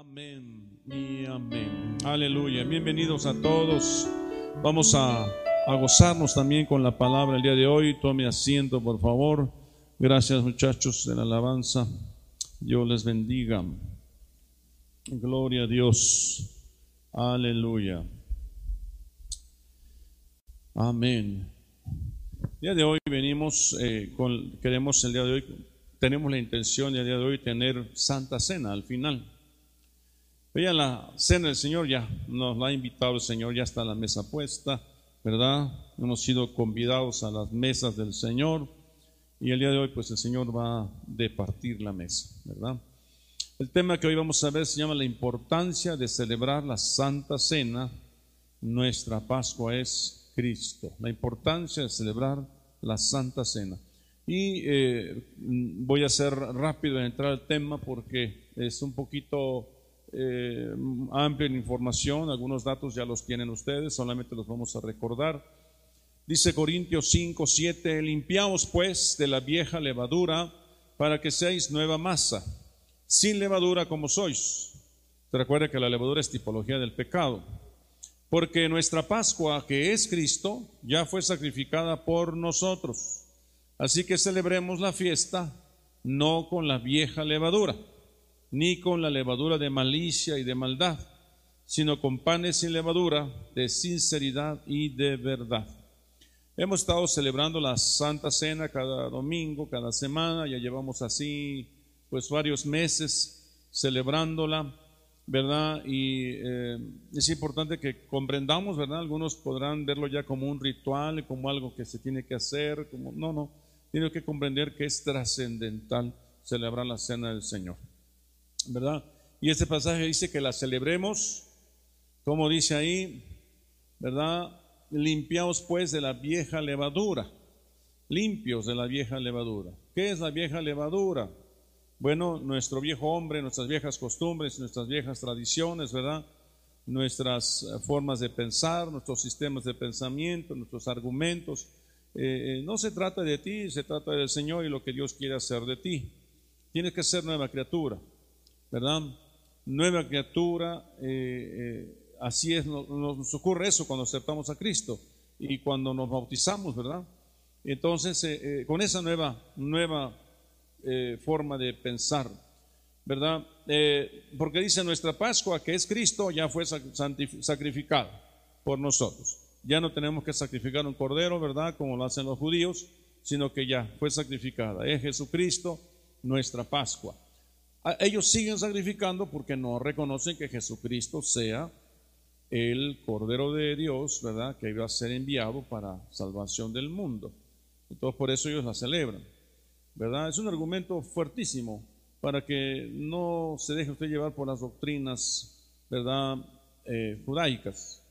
Amén y amén. Aleluya. Bienvenidos a todos. Vamos a, gozarnos también con la palabra el día de hoy. Tome asiento, por favor. Gracias, muchachos de la alabanza. Dios les bendiga. Gloria a Dios. Aleluya. Amén. El día de hoy venimos, eh, con, queremos el día de hoy, tenemos la intención el día de hoy tener Santa Cena al final. Vean la cena del Señor, ya nos la ha invitado el Señor, ya está la mesa puesta, ¿verdad? Hemos sido convidados a las mesas del Señor y el día de hoy pues el Señor va a departir la mesa, ¿verdad? El tema que hoy vamos a ver se llama la importancia de celebrar la Santa Cena. Nuestra Pascua es Cristo. La importancia de celebrar la Santa Cena. Y eh, voy a ser rápido en entrar al tema porque es un poquito eh, amplia en información, algunos datos ya los tienen ustedes, solamente los vamos a recordar. Dice Corintios 5, 7, limpiaos pues de la vieja levadura para que seáis nueva masa, sin levadura como sois. Te recuerda que la levadura es tipología del pecado. Porque nuestra Pascua, que es Cristo, ya fue sacrificada por nosotros. Así que celebremos la fiesta no con la vieja levadura ni con la levadura de malicia y de maldad, sino con panes sin levadura, de sinceridad y de verdad. Hemos estado celebrando la Santa Cena cada domingo, cada semana, ya llevamos así pues varios meses celebrándola, ¿verdad? Y eh, es importante que comprendamos, ¿verdad? Algunos podrán verlo ya como un ritual, como algo que se tiene que hacer, como no, no, tiene que comprender que es trascendental celebrar la Cena del Señor. ¿Verdad? Y este pasaje dice que la celebremos, como dice ahí, ¿verdad? Limpiaos pues de la vieja levadura, limpios de la vieja levadura. ¿Qué es la vieja levadura? Bueno, nuestro viejo hombre, nuestras viejas costumbres, nuestras viejas tradiciones, ¿verdad? Nuestras eh, formas de pensar, nuestros sistemas de pensamiento, nuestros argumentos. Eh, eh, no se trata de ti, se trata del Señor y lo que Dios quiere hacer de ti. Tienes que ser nueva criatura. ¿Verdad? Nueva criatura, eh, eh, así es, nos, ocurre eso cuando aceptamos a Cristo y cuando nos bautizamos, ¿verdad? Entonces, eh, con esa nueva, nueva forma de pensar, ¿verdad? porque dice nuestra Pascua, que es Cristo, ya fue sacrificada por nosotros. Ya no tenemos que sacrificar un cordero, ¿verdad? Como lo hacen los judíos, sino que ya fue sacrificada. Es Jesucristo nuestra Pascua. Ellos siguen sacrificando porque no reconocen que Jesucristo sea el Cordero de Dios, ¿verdad? Que iba a ser enviado para salvación del mundo. Entonces por eso ellos la celebran, ¿verdad? Es un argumento fuertísimo para que no se deje usted llevar por las doctrinas, ¿verdad? Eh, judaicas.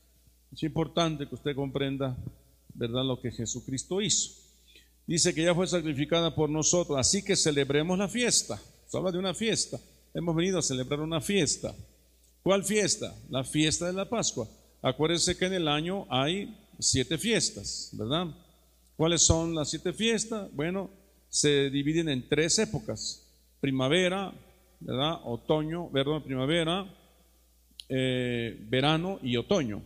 Es importante que usted comprenda, ¿verdad? Lo que Jesucristo hizo. Dice que ya fue sacrificada por nosotros, así que celebremos la fiesta. Habla de una fiesta. Hemos venido a celebrar una fiesta. ¿Cuál fiesta? La fiesta de la Pascua. Acuérdense que en el año hay siete fiestas, ¿verdad? ¿Cuáles son las siete fiestas? Bueno, se dividen en tres épocas. Primavera, ¿verdad? Otoño, perdón, primavera, eh, verano y otoño.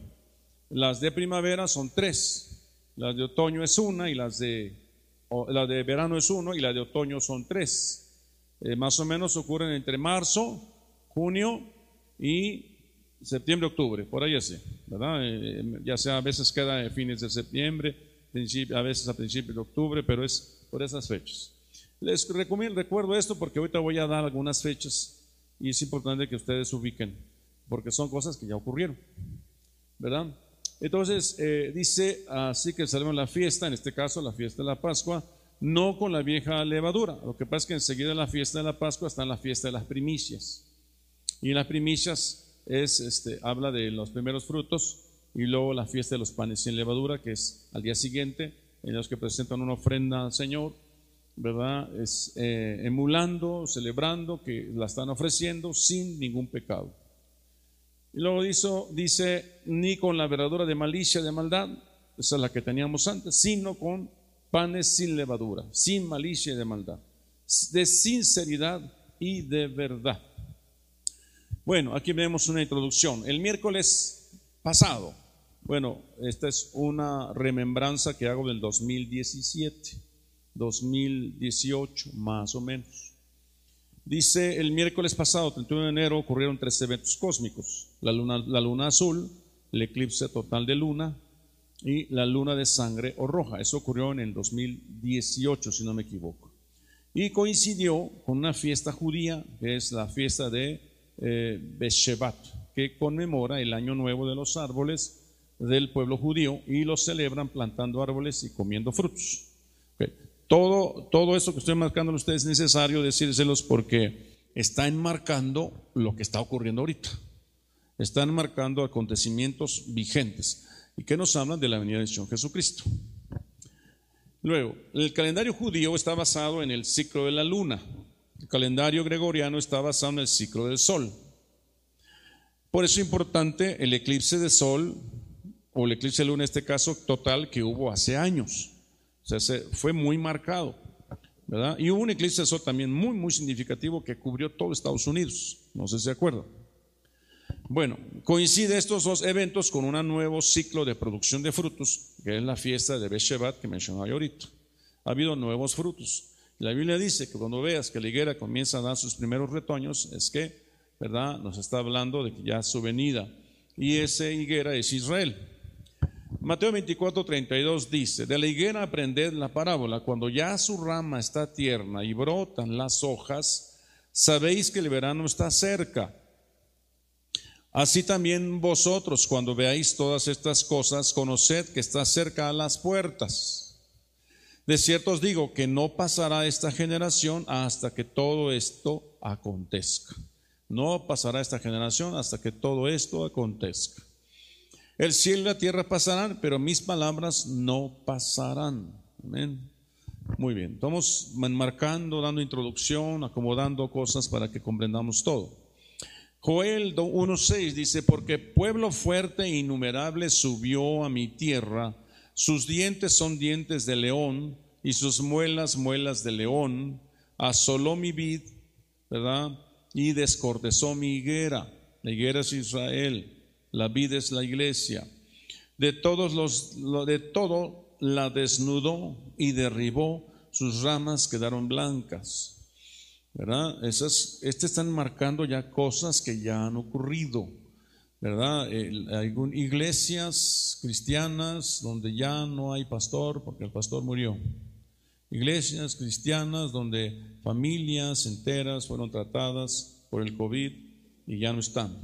Las de primavera son tres. Las de otoño es una y las de, la de verano es uno y las de otoño son tres. Eh, más o menos ocurren entre marzo, junio y septiembre, octubre, por ahí así, ¿verdad? Eh, ya sea a veces queda en fines de septiembre, a veces a principios de octubre, pero es por esas fechas. Les recomiendo, recuerdo esto porque ahorita voy a dar algunas fechas y es importante que ustedes ubiquen, porque son cosas que ya ocurrieron, ¿verdad? Entonces, eh, dice así que salimos la fiesta, en este caso la fiesta de la Pascua, no con la vieja levadura. Lo que pasa es que enseguida la fiesta de la Pascua está en la fiesta de las primicias. Y en las primicias es, este, habla de los primeros frutos y luego la fiesta de los panes sin levadura, que es al día siguiente, en los que presentan una ofrenda al Señor, ¿verdad? Es eh, emulando, celebrando que la están ofreciendo sin ningún pecado. Y luego dice, dice, ni con la verdadera de malicia, de maldad, esa es la que teníamos antes, sino con panes sin levadura, sin malicia y de maldad, de sinceridad y de verdad. Bueno, aquí vemos una introducción. El miércoles pasado, bueno, esta es una remembranza que hago del 2017, 2018 más o menos. Dice, el miércoles pasado, 31 de enero, ocurrieron tres eventos cósmicos. La luna, la luna azul, el eclipse total de luna y la luna de sangre o roja. Eso ocurrió en el 2018, si no me equivoco. Y coincidió con una fiesta judía, que es la fiesta de eh, Beshevat, que conmemora el año nuevo de los árboles del pueblo judío y lo celebran plantando árboles y comiendo frutos. Todo, todo esto que estoy marcando a ustedes es necesario decírselos porque está enmarcando lo que está ocurriendo ahorita. Están marcando acontecimientos vigentes y que nos hablan de la venida de Señor Jesucristo. Luego, el calendario judío está basado en el ciclo de la luna. El calendario gregoriano está basado en el ciclo del sol. Por eso es importante el eclipse de sol, o el eclipse de luna en este caso, total que hubo hace años. O sea, fue muy marcado. ¿verdad? Y hubo un eclipse de sol también muy, muy significativo que cubrió todo Estados Unidos. No sé si se acuerdan. Bueno, coincide estos dos eventos con un nuevo ciclo de producción de frutos, que es la fiesta de Beshevat que mencionaba yo ahorita. Ha habido nuevos frutos. La Biblia dice que cuando veas que la higuera comienza a dar sus primeros retoños, es que, ¿verdad? Nos está hablando de que ya su venida. Y esa higuera es Israel. Mateo 24, 32 dice, de la higuera aprended la parábola, cuando ya su rama está tierna y brotan las hojas, sabéis que el verano está cerca. Así también vosotros, cuando veáis todas estas cosas, conoced que está cerca a las puertas. De cierto os digo que no pasará esta generación hasta que todo esto acontezca. No pasará esta generación hasta que todo esto acontezca. El cielo y la tierra pasarán, pero mis palabras no pasarán. Amén. Muy bien, estamos enmarcando, dando introducción, acomodando cosas para que comprendamos todo. Joel 1.6 dice, porque pueblo fuerte e innumerable subió a mi tierra, sus dientes son dientes de león y sus muelas muelas de león, asoló mi vid, ¿verdad? Y descortezó mi higuera. La higuera es Israel la vida es la iglesia. De todos los, de todo la desnudó y derribó, sus ramas quedaron blancas. ¿Verdad? Esas, este están marcando ya cosas que ya han ocurrido. ¿Verdad? hay iglesias cristianas donde ya no hay pastor porque el pastor murió. Iglesias cristianas donde familias enteras fueron tratadas por el COVID y ya no están.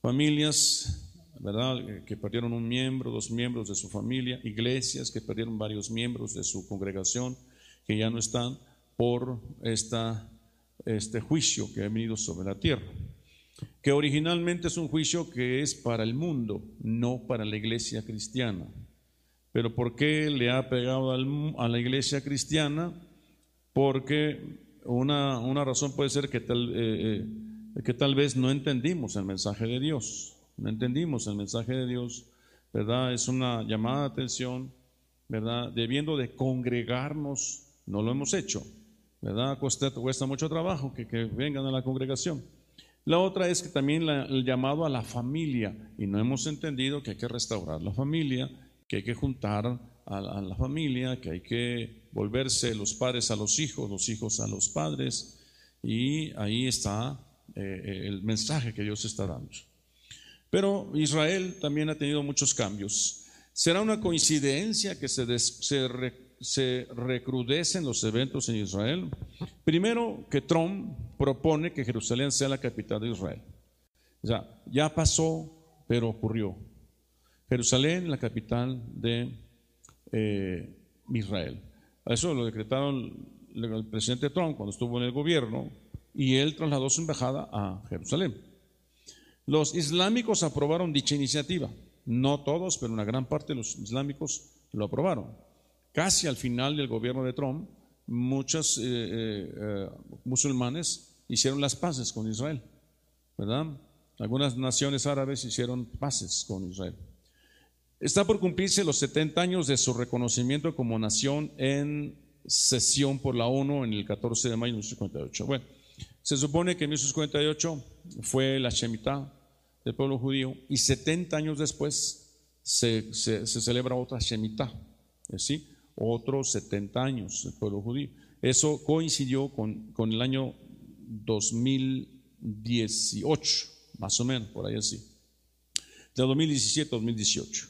Familias, ¿verdad? Eh, que perdieron un miembro, dos miembros de su familia, iglesias que perdieron varios miembros de su congregación, que ya no están por esta, este juicio que ha venido sobre la tierra, que originalmente es un juicio que es para el mundo, no para la iglesia cristiana. Pero ¿por qué le ha pegado a la iglesia cristiana? Porque una, una razón puede ser que tal... Eh, eh, que tal vez no entendimos el mensaje de Dios, no entendimos el mensaje de Dios, ¿verdad? Es una llamada de atención, ¿verdad? Debiendo de congregarnos, no lo hemos hecho, ¿verdad? Cuesta, cuesta mucho trabajo que, vengan a la congregación. La otra es que también el llamado a la familia, y no hemos entendido que hay que restaurar la familia, que hay que juntar a, la familia, que hay que volverse los padres a los hijos, los hijos a los padres, y ahí está eh, eh, el mensaje que Dios está dando. Pero Israel también ha tenido muchos cambios. ¿Será una coincidencia que se, se, recrudecen los eventos en Israel? Primero, que Trump propone que Jerusalén sea la capital de Israel. O sea, ya pasó, pero ocurrió. Jerusalén, la capital de eh, Israel. Eso lo decretaron el presidente Trump cuando estuvo en el gobierno, y él trasladó su embajada a Jerusalén. Los islámicos aprobaron dicha iniciativa, no todos, pero una gran parte de los islámicos lo aprobaron. Casi al final del gobierno de Trump, muchos eh, eh, eh, musulmanes hicieron las paces con Israel, ¿verdad? Algunas naciones árabes hicieron paces con Israel. Está por cumplirse los 70 años de su reconocimiento como nación en sesión por la ONU en el 14 de mayo de 1958. Bueno, Se supone que en 1948 fue la Shemitah del pueblo judío y 70 años después se, celebra otra Shemitah, ¿sí? Otros 70 años del pueblo judío. Eso coincidió con, con el año 2018, más o menos, por ahí así, de 2017 2018.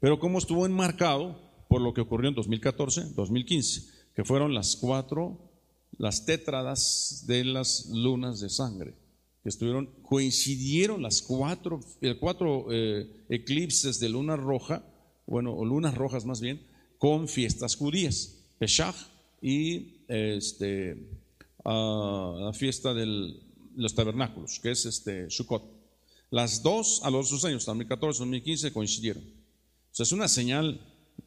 Pero como estuvo enmarcado por lo que ocurrió en 2014, 2015, que fueron las cuatro, las tétradas de las lunas de sangre, que estuvieron, coincidieron las cuatro, el cuatro eh, eclipses de luna roja, bueno, o lunas rojas más bien, con fiestas judías, Pesach y este, la fiesta de los tabernáculos, que es este, Sukkot. Las dos a los dos años, 2014, 2015, coincidieron. O sea, es una señal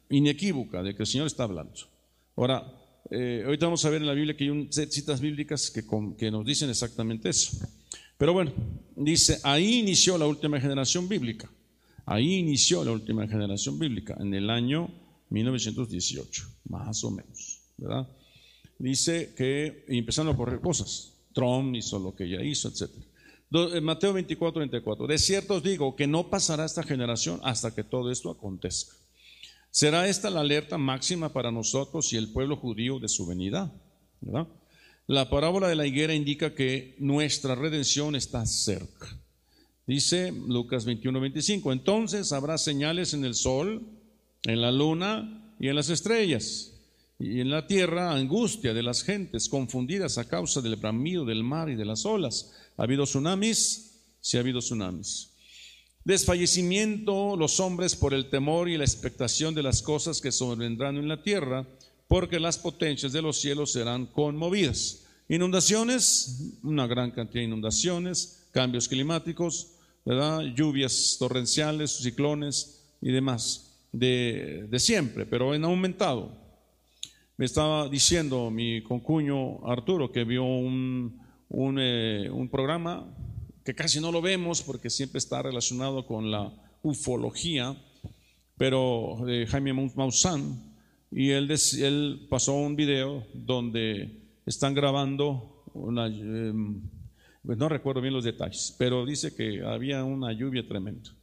inequívoca de que el Señor está hablando. Ahora, eh, ahorita vamos a ver en la Biblia que hay citas bíblicas que, que nos dicen exactamente eso. Pero bueno, dice, ahí inició la última generación bíblica. Ahí inició la última generación bíblica, en el año 1918, más o menos, ¿verdad? Dice que empezaron a correr cosas. Trump hizo lo que ya hizo, etc. Eh, Mateo 24, 34. De cierto os digo que no pasará esta generación hasta que todo esto acontezca. Será esta la alerta máxima para nosotros y el pueblo judío de su venida. La parábola de la higuera indica que nuestra redención está cerca. Dice Lucas 21, 25. Entonces habrá señales en el sol, en la luna y en las estrellas. Y en la tierra angustia de las gentes confundidas a causa del bramido del mar y de las olas. ¿Ha habido tsunamis? Sí ha habido tsunamis. Desfallecimiento los hombres por el temor y la expectación de las cosas que sobrevendrán en la tierra, porque las potencias de los cielos serán conmovidas. Inundaciones, una gran cantidad de inundaciones, cambios climáticos, lluvias torrenciales, ciclones y demás, de, siempre, pero han aumentado. Me estaba diciendo mi concuño Arturo que vio un, un, eh, un programa que casi no lo vemos porque siempre está relacionado con la ufología, pero de Jaime Maussan, y él, él pasó un video donde están grabando una, em, no recuerdo bien los detalles, pero dice que había una lluvia tremenda.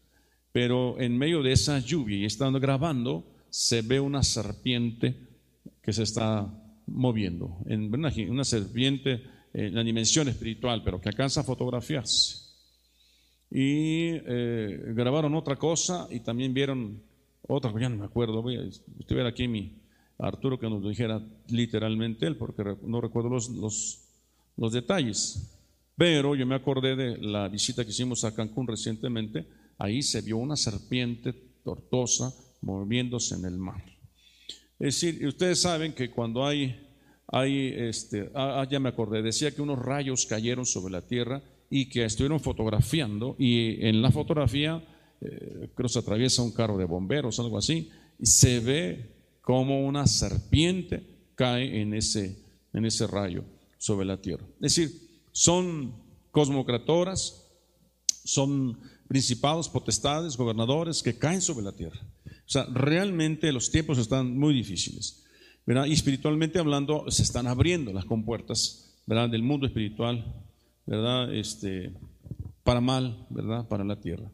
Pero en medio de esa lluvia y estando grabando, se ve una serpiente que se está moviendo, en una serpiente en la dimensión espiritual, pero que alcanza a fotografiarse. Y eh, grabaron otra cosa y también vieron otra, ya no me acuerdo, voy a aquí mi Arturo que nos dijera literalmente él, porque no recuerdo los, los, los detalles. Pero yo me acordé de la visita que hicimos a Cancún recientemente, ahí se vio una serpiente tortosa moviéndose en el mar. Es decir, ustedes saben que cuando hay hay, este, ah, ah, ya me acordé, decía que unos rayos cayeron sobre la tierra y que estuvieron fotografiando y en la fotografía eh, creo se atraviesa un carro de bomberos, algo así, y se ve como una serpiente cae en ese, en ese rayo sobre la tierra. Es decir, son cosmocratoras, son principados, potestades, gobernadores que caen sobre la tierra. O sea, realmente los tiempos están muy difíciles. Y espiritualmente hablando, se están abriendo las compuertas, ¿verdad? Del mundo espiritual, ¿verdad? Este, para mal, ¿verdad? Para la tierra.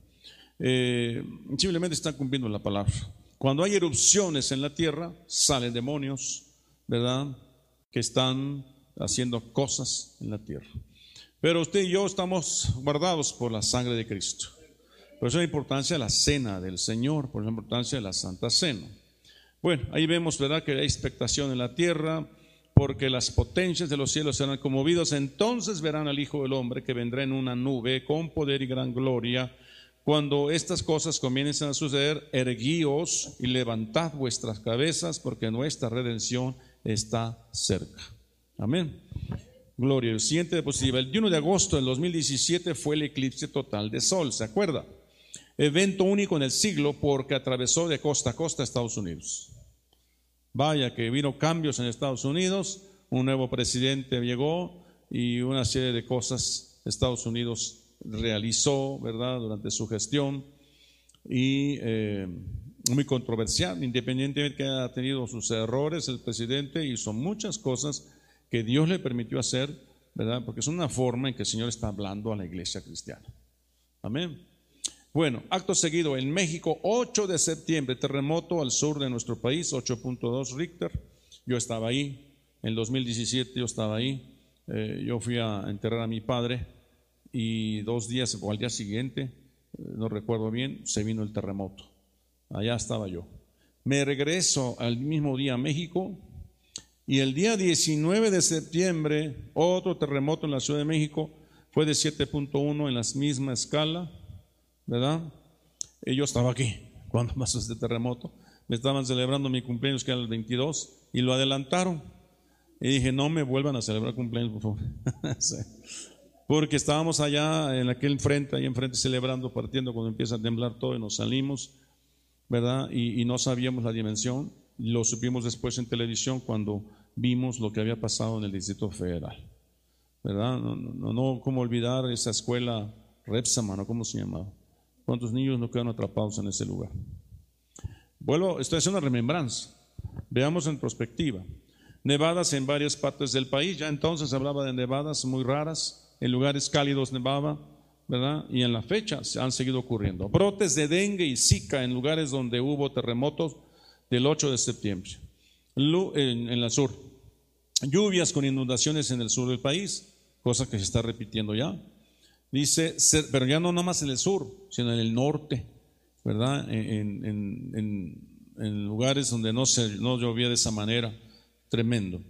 Eh, simplemente están cumpliendo la palabra. Cuando hay erupciones en la tierra, salen demonios, ¿verdad? Que están haciendo cosas en la tierra. Pero usted y yo estamos guardados por la sangre de Cristo. Por eso la importancia de la cena del Señor, por la importancia de la Santa Cena. Bueno, ahí vemos, ¿verdad?, que hay expectación en la tierra, porque las potencias de los cielos serán conmovidos. Entonces verán al Hijo del Hombre que vendrá en una nube con poder y gran gloria. Cuando estas cosas comiencen a suceder, erguíos y levantad vuestras cabezas, porque nuestra redención está cerca. Amén. Gloria. El siguiente diapositiva. El 1 de agosto del 2017 fue el eclipse total de sol, ¿se acuerda? Evento único en el siglo porque atravesó de costa a costa Estados Unidos. Vaya que vino cambios en Estados Unidos, un nuevo presidente llegó y una serie de cosas Estados Unidos realizó, ¿verdad?, durante su gestión y eh, muy controversial, independientemente que haya tenido sus errores el presidente, hizo muchas cosas que Dios le permitió hacer ¿verdad? Porque es una forma en que el Señor está hablando a la iglesia cristiana. Amén. Bueno, acto seguido, en México, 8 de septiembre, terremoto al sur de nuestro país, 8.2 Richter. Yo estaba ahí, en 2017 yo estaba ahí. Eh, yo fui a enterrar a mi padre y dos días o al día siguiente, eh, no recuerdo bien, se vino el terremoto. Allá estaba yo. Me regreso al mismo día a México y el día 19 de septiembre, otro terremoto en la Ciudad de México, fue de 7.1 en la misma escala ¿verdad? Yo estaba aquí cuando pasó este terremoto. Me estaban celebrando mi cumpleaños, que era el 22, y lo adelantaron. Y dije, no me vuelvan a celebrar cumpleaños, por favor. Porque estábamos allá en aquel frente, ahí enfrente, celebrando, partiendo, cuando empieza a temblar todo y nos salimos, ¿verdad? Y, no sabíamos la dimensión. Lo supimos después en televisión cuando vimos lo que había pasado en el Distrito Federal, ¿verdad? No, no, no, cómo olvidar esa escuela Repsaman, ¿cómo se llamaba? ¿Cuántos niños no quedan atrapados en ese lugar? Vuelvo, estoy haciendo una remembranza. Veamos en perspectiva. Nevadas en varias partes del país. Ya entonces hablaba de nevadas muy raras. En lugares cálidos nevaba, ¿verdad? Y en la fecha se han seguido ocurriendo. Brotes de dengue y zika en lugares donde hubo terremotos del 8 de septiembre. En, en el sur. Lluvias con inundaciones en el sur del país, cosa que se está repitiendo ya. Dice, pero ya no nomás en el sur, sino en el norte, ¿verdad? En, lugares donde no, se, no llovía de esa manera, tremendo.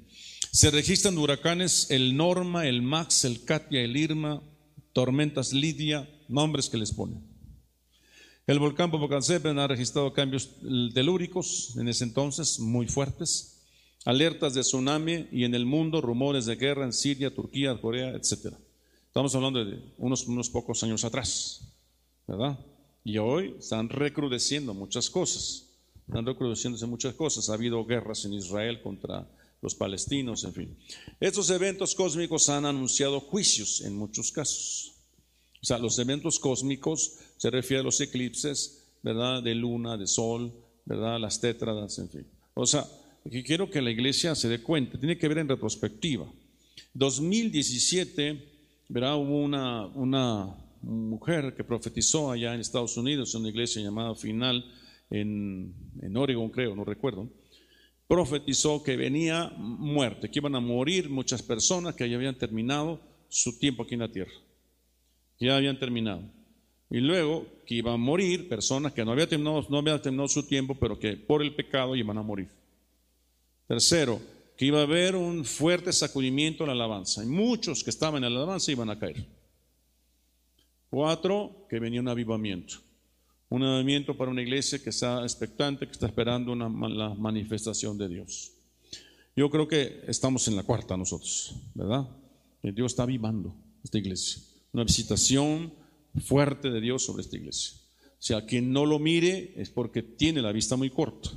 Se registran huracanes el Norma, el Max, el Katia, el Irma, tormentas Lidia, nombres que les ponen. El volcán Popocatépetl ha registrado cambios telúricos en ese entonces muy fuertes, alertas de tsunami y en el mundo rumores de guerra en Siria, Turquía, Corea, etcétera. Estamos hablando de unos, pocos años atrás, ¿verdad? Y hoy están recrudeciendo muchas cosas, están recrudeciéndose muchas cosas. Ha habido guerras en Israel contra los palestinos, en fin. Estos eventos cósmicos han anunciado juicios en muchos casos. O sea, los eventos cósmicos se refieren a los eclipses, ¿verdad? De luna, de sol, ¿verdad? Las tétradas, en fin. O sea, quiero que la iglesia se dé cuenta, tiene que ver en retrospectiva. 2017 Verá, hubo una, una mujer que profetizó allá en Estados Unidos, en una iglesia llamada Final, en, en Oregon creo, no recuerdo, profetizó que venía muerte, que iban a morir muchas personas que ya habían terminado su tiempo aquí en la tierra, ya habían terminado. Y luego que iban a morir personas que no habían terminado, no habían terminado su tiempo, pero que por el pecado iban a morir. Tercero, que iba a haber un fuerte sacudimiento en la alabanza. Y muchos que estaban en la alabanza iban a caer. Cuatro, que venía un avivamiento. Un avivamiento para una iglesia que está expectante, que está esperando una, la manifestación de Dios. Yo creo que estamos en la cuarta nosotros, ¿verdad? Dios está avivando esta iglesia. Una visitación fuerte de Dios sobre esta iglesia. O sea, quien no lo mire es porque tiene la vista muy corta.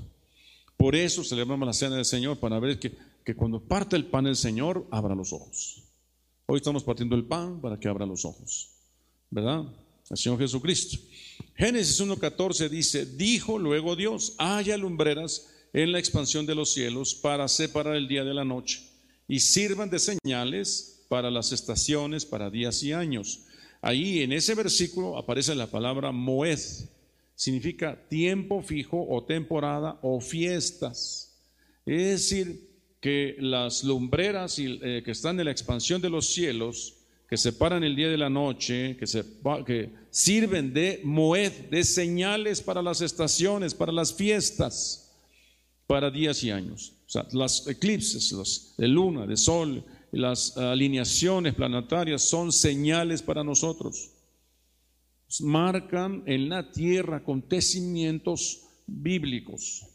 Por eso celebramos la cena del Señor, para ver que que cuando parte el pan el Señor, abra los ojos. Hoy estamos partiendo el pan para que abra los ojos, ¿verdad? El Señor Jesucristo. Génesis 1.14 dice, dijo luego Dios, haya lumbreras en la expansión de los cielos para separar el día de la noche y sirvan de señales para las estaciones, para días y años. Ahí en ese versículo aparece la palabra moed, significa tiempo fijo o temporada o fiestas. Es decir, que las lumbreras eh, que están en la expansión de los cielos, que separan el día de la noche, que, sirven de moed, de señales para las estaciones, para las fiestas, para días y años. O sea, las eclipses de luna, de sol, las alineaciones planetarias son señales para nosotros. Marcan en la tierra acontecimientos bíblicos.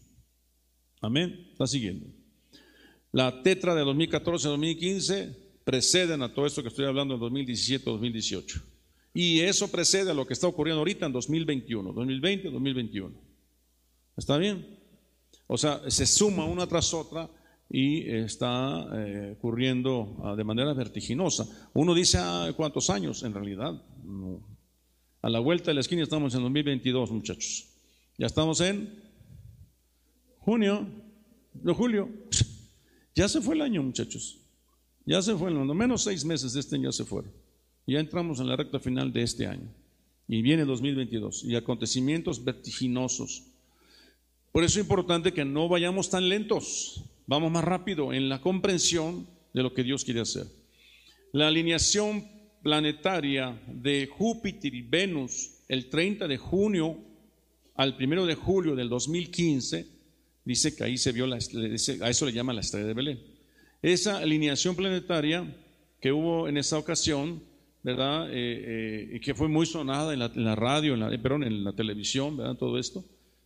Amén. Está siguiendo. La tetra de 2014-2015 preceden a todo esto que estoy hablando en 2017-2018. Y eso precede a lo que está ocurriendo ahorita en 2021, 2020-2021. ¿Está bien? O sea, se suma una tras otra y está eh, ocurriendo ah, de manera vertiginosa. Uno dice, ah, ¿cuántos años? En realidad, A la vuelta de la esquina estamos en 2022, muchachos. Ya estamos en junio, de julio. Ya se fue el año, muchachos. Ya se fueron, lo menos seis meses de este año ya se fueron. Ya entramos en la recta final de este año. Y viene 2022 y acontecimientos vertiginosos. Por eso es importante que no vayamos tan lentos, vamos más rápido en la comprensión de lo que Dios quiere hacer. La alineación planetaria de Júpiter y Venus el 30 de junio al 1 de julio del 2015, dice que ahí se vio, la, a eso le llama la estrella de Belén. Esa alineación planetaria que hubo en esa ocasión, ¿verdad? Eh, eh, que fue muy sonada en la, radio, en la, eh, perdón, en la televisión, ¿verdad? Todo esto.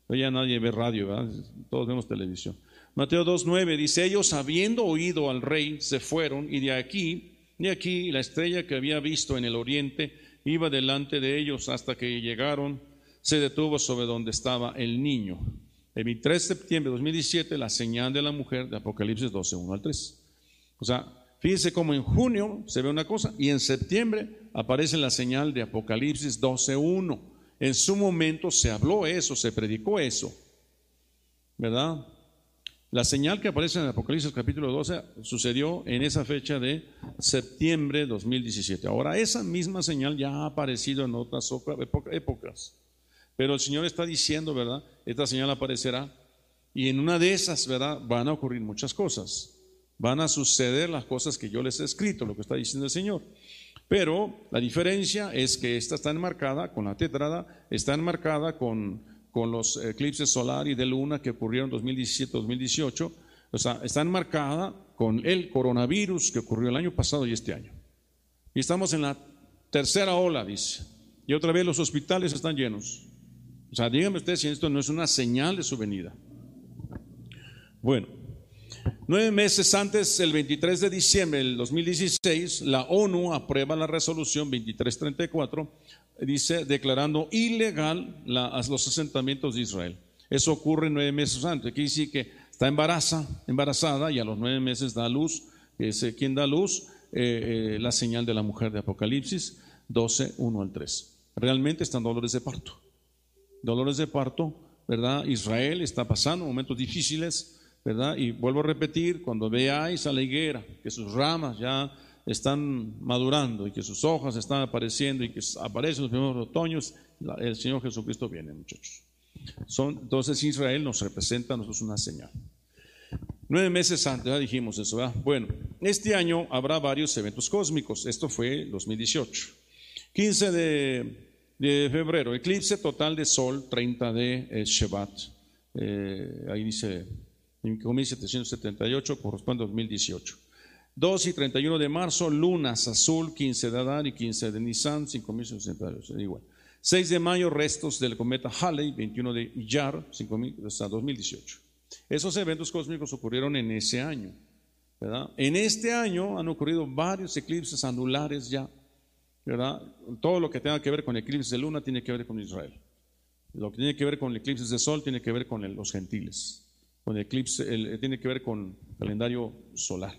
ya nadie ve radio, ¿verdad? Todos vemos televisión. Mateo 2.9 dice, ellos habiendo oído al rey, se fueron y de aquí, de aquí la estrella que había visto en el oriente iba delante de ellos hasta que llegaron se detuvo sobre donde estaba el niño. El 23 de septiembre de 2017, la señal de la mujer de Apocalipsis 12, 1 al 3. O sea, fíjense cómo en junio se ve una cosa y en septiembre aparece la señal de Apocalipsis 12, 1. En su momento se habló eso, se predicó eso. ¿Verdad? La señal que aparece en Apocalipsis capítulo 12 sucedió en esa fecha de septiembre de 2017. Ahora, esa misma señal ya ha aparecido en otras épocas. Pero el Señor está diciendo, ¿verdad? Esta señal aparecerá y en una de esas, ¿verdad? Van a ocurrir muchas cosas. Van a suceder las cosas que yo les he escrito, lo que está diciendo el Señor. Pero la diferencia es que esta está enmarcada con la tetrada, está enmarcada con, con los eclipses solar y de luna que ocurrieron 2017-2018. O sea, está enmarcada con el coronavirus que ocurrió el año pasado y este año. Y estamos en la tercera ola, dice. Y otra vez los hospitales están llenos. O sea, díganme ustedes si esto no es una señal de su venida. Bueno, nueve meses antes, el 23 de diciembre del 2016, la ONU aprueba la resolución 2334, dice, declarando ilegal los asentamientos de Israel. Eso ocurre nueve meses antes. Aquí dice que está embaraza, embarazada y a los nueve meses da luz. ¿Quién da luz? Eh, eh, la señal de la mujer de Apocalipsis 12, 1 al 3. Realmente están dolores de parto dolores de parto, ¿verdad? Israel está pasando momentos difíciles, ¿verdad? Y vuelvo a repetir, cuando veáis a la higuera, que sus ramas ya están madurando y que sus hojas están apareciendo y que aparecen los primeros otoños, el Señor Jesucristo viene, muchachos. Entonces Israel nos representa a nosotros una señal. Nueve meses antes, ya dijimos eso, ¿verdad? Bueno, este año habrá varios eventos cósmicos. Esto fue 2018. 15 de de febrero, eclipse total de sol 30 de eh, Shevat. Eh, ahí dice 5778, corresponde a 2018. 2 y 31 de marzo, lunas azul, 15 de Adar y 15 de Nisan, 5068, igual. 6 de mayo, restos del cometa Halley, 21 de Iyar, 5000, hasta 2018. Esos eventos cósmicos ocurrieron en ese año. ¿verdad? En este año han ocurrido varios eclipses anulares ya ¿verdad? Todo lo que tenga que ver con eclipses de luna tiene que ver con Israel. Lo que tiene que ver con eclipses de sol tiene que ver con los gentiles. Con eclipse, tiene que ver con el calendario solar.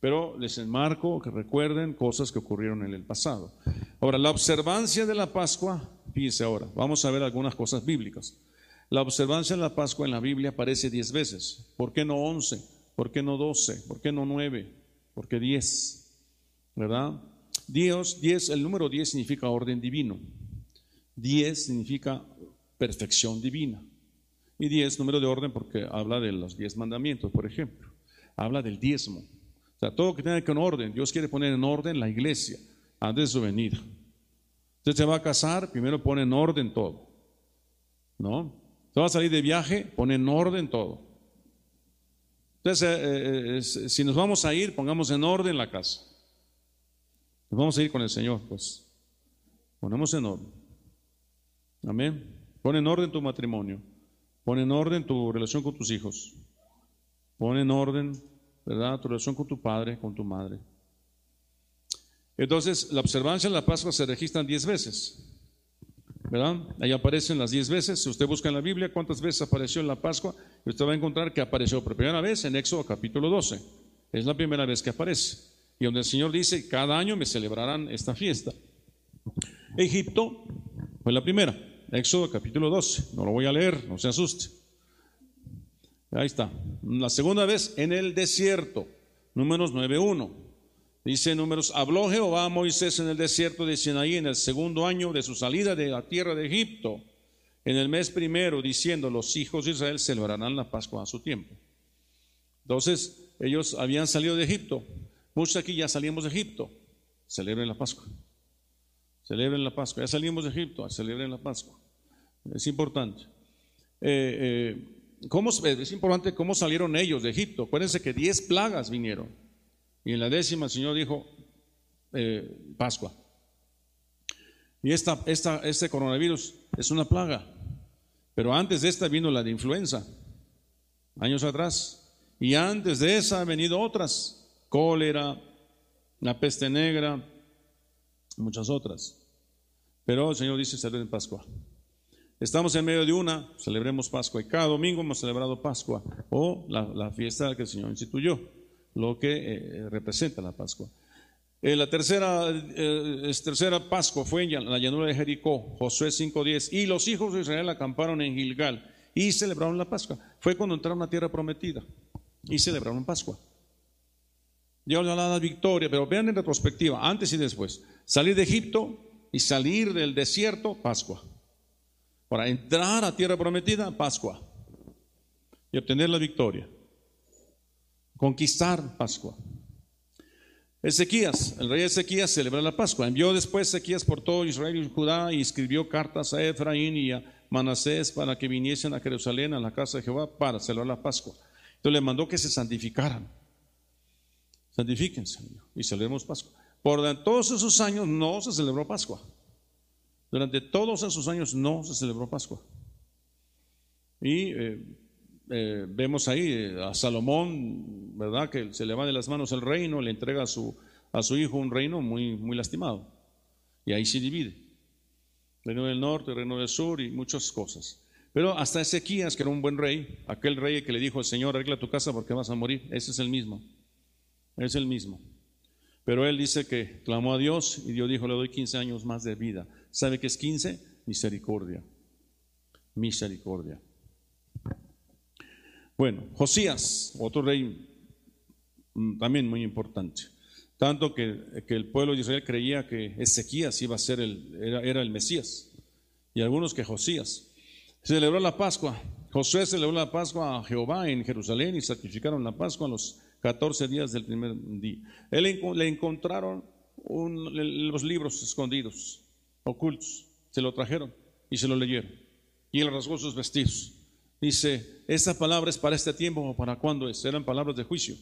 Pero les enmarco que recuerden cosas que ocurrieron en el pasado. Ahora, la observancia de la Pascua, fíjense ahora, vamos a ver algunas cosas bíblicas. La observancia de la Pascua en la Biblia aparece diez veces. ¿Por qué no once? ¿Por qué no doce? ¿Por qué no nueve? ¿Por qué diez? ¿Verdad? Dios, 10, el número 10 significa orden divino. 10 significa perfección divina. Y 10, número de orden, porque habla de los 10 mandamientos, por ejemplo. Habla del diezmo. O sea, todo que tenga que ver con orden. Dios quiere poner en orden la iglesia antes de su venida. Usted se va a casar, primero pone en orden todo. ¿No? Se va a salir de viaje, pone en orden todo. Entonces, eh, eh, si nos vamos a ir, pongamos en orden la casa vamos a ir con el Señor, pues. Ponemos en orden. Amén. Pon en orden tu matrimonio. Pon en orden tu relación con tus hijos. Pon en orden, ¿verdad? Tu relación con tu padre, con tu madre. Entonces, la observancia de la Pascua se registran diez veces. ¿Verdad? Ahí aparecen las diez veces. Si usted busca en la Biblia cuántas veces apareció en la Pascua, usted va a encontrar que apareció por primera vez en Éxodo capítulo 12. Es la primera vez que aparece y donde el Señor dice, cada año me celebrarán esta fiesta. Egipto fue la primera, Éxodo capítulo 12, no lo voy a leer, no se asuste. Ahí está. La segunda vez en el desierto, números 9.1. Dice números, habló Jehová a Moisés en el desierto de Sinaí en el segundo año de su salida de la tierra de Egipto, en el mes primero, diciendo, los hijos de Israel celebrarán la Pascua a su tiempo. Entonces, ellos habían salido de Egipto. Muchos aquí ya salimos de Egipto. Celebren la Pascua. Celebren la Pascua. Ya salimos de Egipto. Celebren la Pascua. Es importante. Eh, eh, ¿cómo, es importante cómo salieron ellos de Egipto. Acuérdense que diez plagas vinieron. Y en la décima el Señor dijo eh, Pascua. Y esta, esta, este coronavirus es una plaga. Pero antes de esta vino la de influenza, años atrás. Y antes de esa han venido otras, cólera, la peste negra, muchas otras. Pero el Señor dice, celebren Pascua. Estamos en medio de una, celebremos Pascua. Y cada domingo hemos celebrado Pascua o la, fiesta que el Señor instituyó, lo que eh, representa la Pascua. Eh, la tercera, eh, tercera Pascua fue en la llanura de Jericó, Josué 5.10. Y los hijos de Israel acamparon en Gilgal y celebraron la Pascua. Fue cuando entraron a la tierra prometida y celebraron Pascua. Dios le ha dado victoria, pero vean en retrospectiva, antes y después. Salir de Egipto y salir del desierto, Pascua. Para entrar a tierra prometida, Pascua. Y obtener la victoria. Conquistar Pascua. Ezequías, el rey Ezequías celebra la Pascua. Envió después Ezequías por todo Israel y Judá y escribió cartas a Efraín y a Manasés para que viniesen a Jerusalén, a la casa de Jehová, para celebrar la Pascua. Entonces le mandó que se santificaran. Santifíquense y celebremos Pascua. Por todos esos años no se celebró Pascua. Durante todos esos años no se celebró Pascua. Y eh, eh, vemos ahí eh, a Salomón, ¿verdad? Que se le va de las manos el reino, le entrega a su, a su hijo un reino muy, muy lastimado. Y ahí se divide. Reino del norte, reino del sur y muchas cosas. Pero hasta Ezequías, que era un buen rey, aquel rey que le dijo al Señor, arregla tu casa porque vas a morir, ese es el mismo. Es el mismo. Pero él dice que clamó a Dios y Dios dijo, le doy 15 años más de vida. ¿Sabe qué es 15? Misericordia. Misericordia. Bueno, Josías, otro rey mm, también muy importante. Tanto que, el pueblo de Israel creía que Ezequías iba a ser el, era, era el Mesías. Y algunos que Josías. Celebró la Pascua. Josué celebró la Pascua a Jehová en Jerusalén y sacrificaron la Pascua a los 14 días del primer día. Él le encontraron los libros escondidos, ocultos. Se lo trajeron y se lo leyeron. Y él rasgó sus vestidos. Dice, ¿esta palabra es para este tiempo o para cuándo es? Eran palabras de juicio.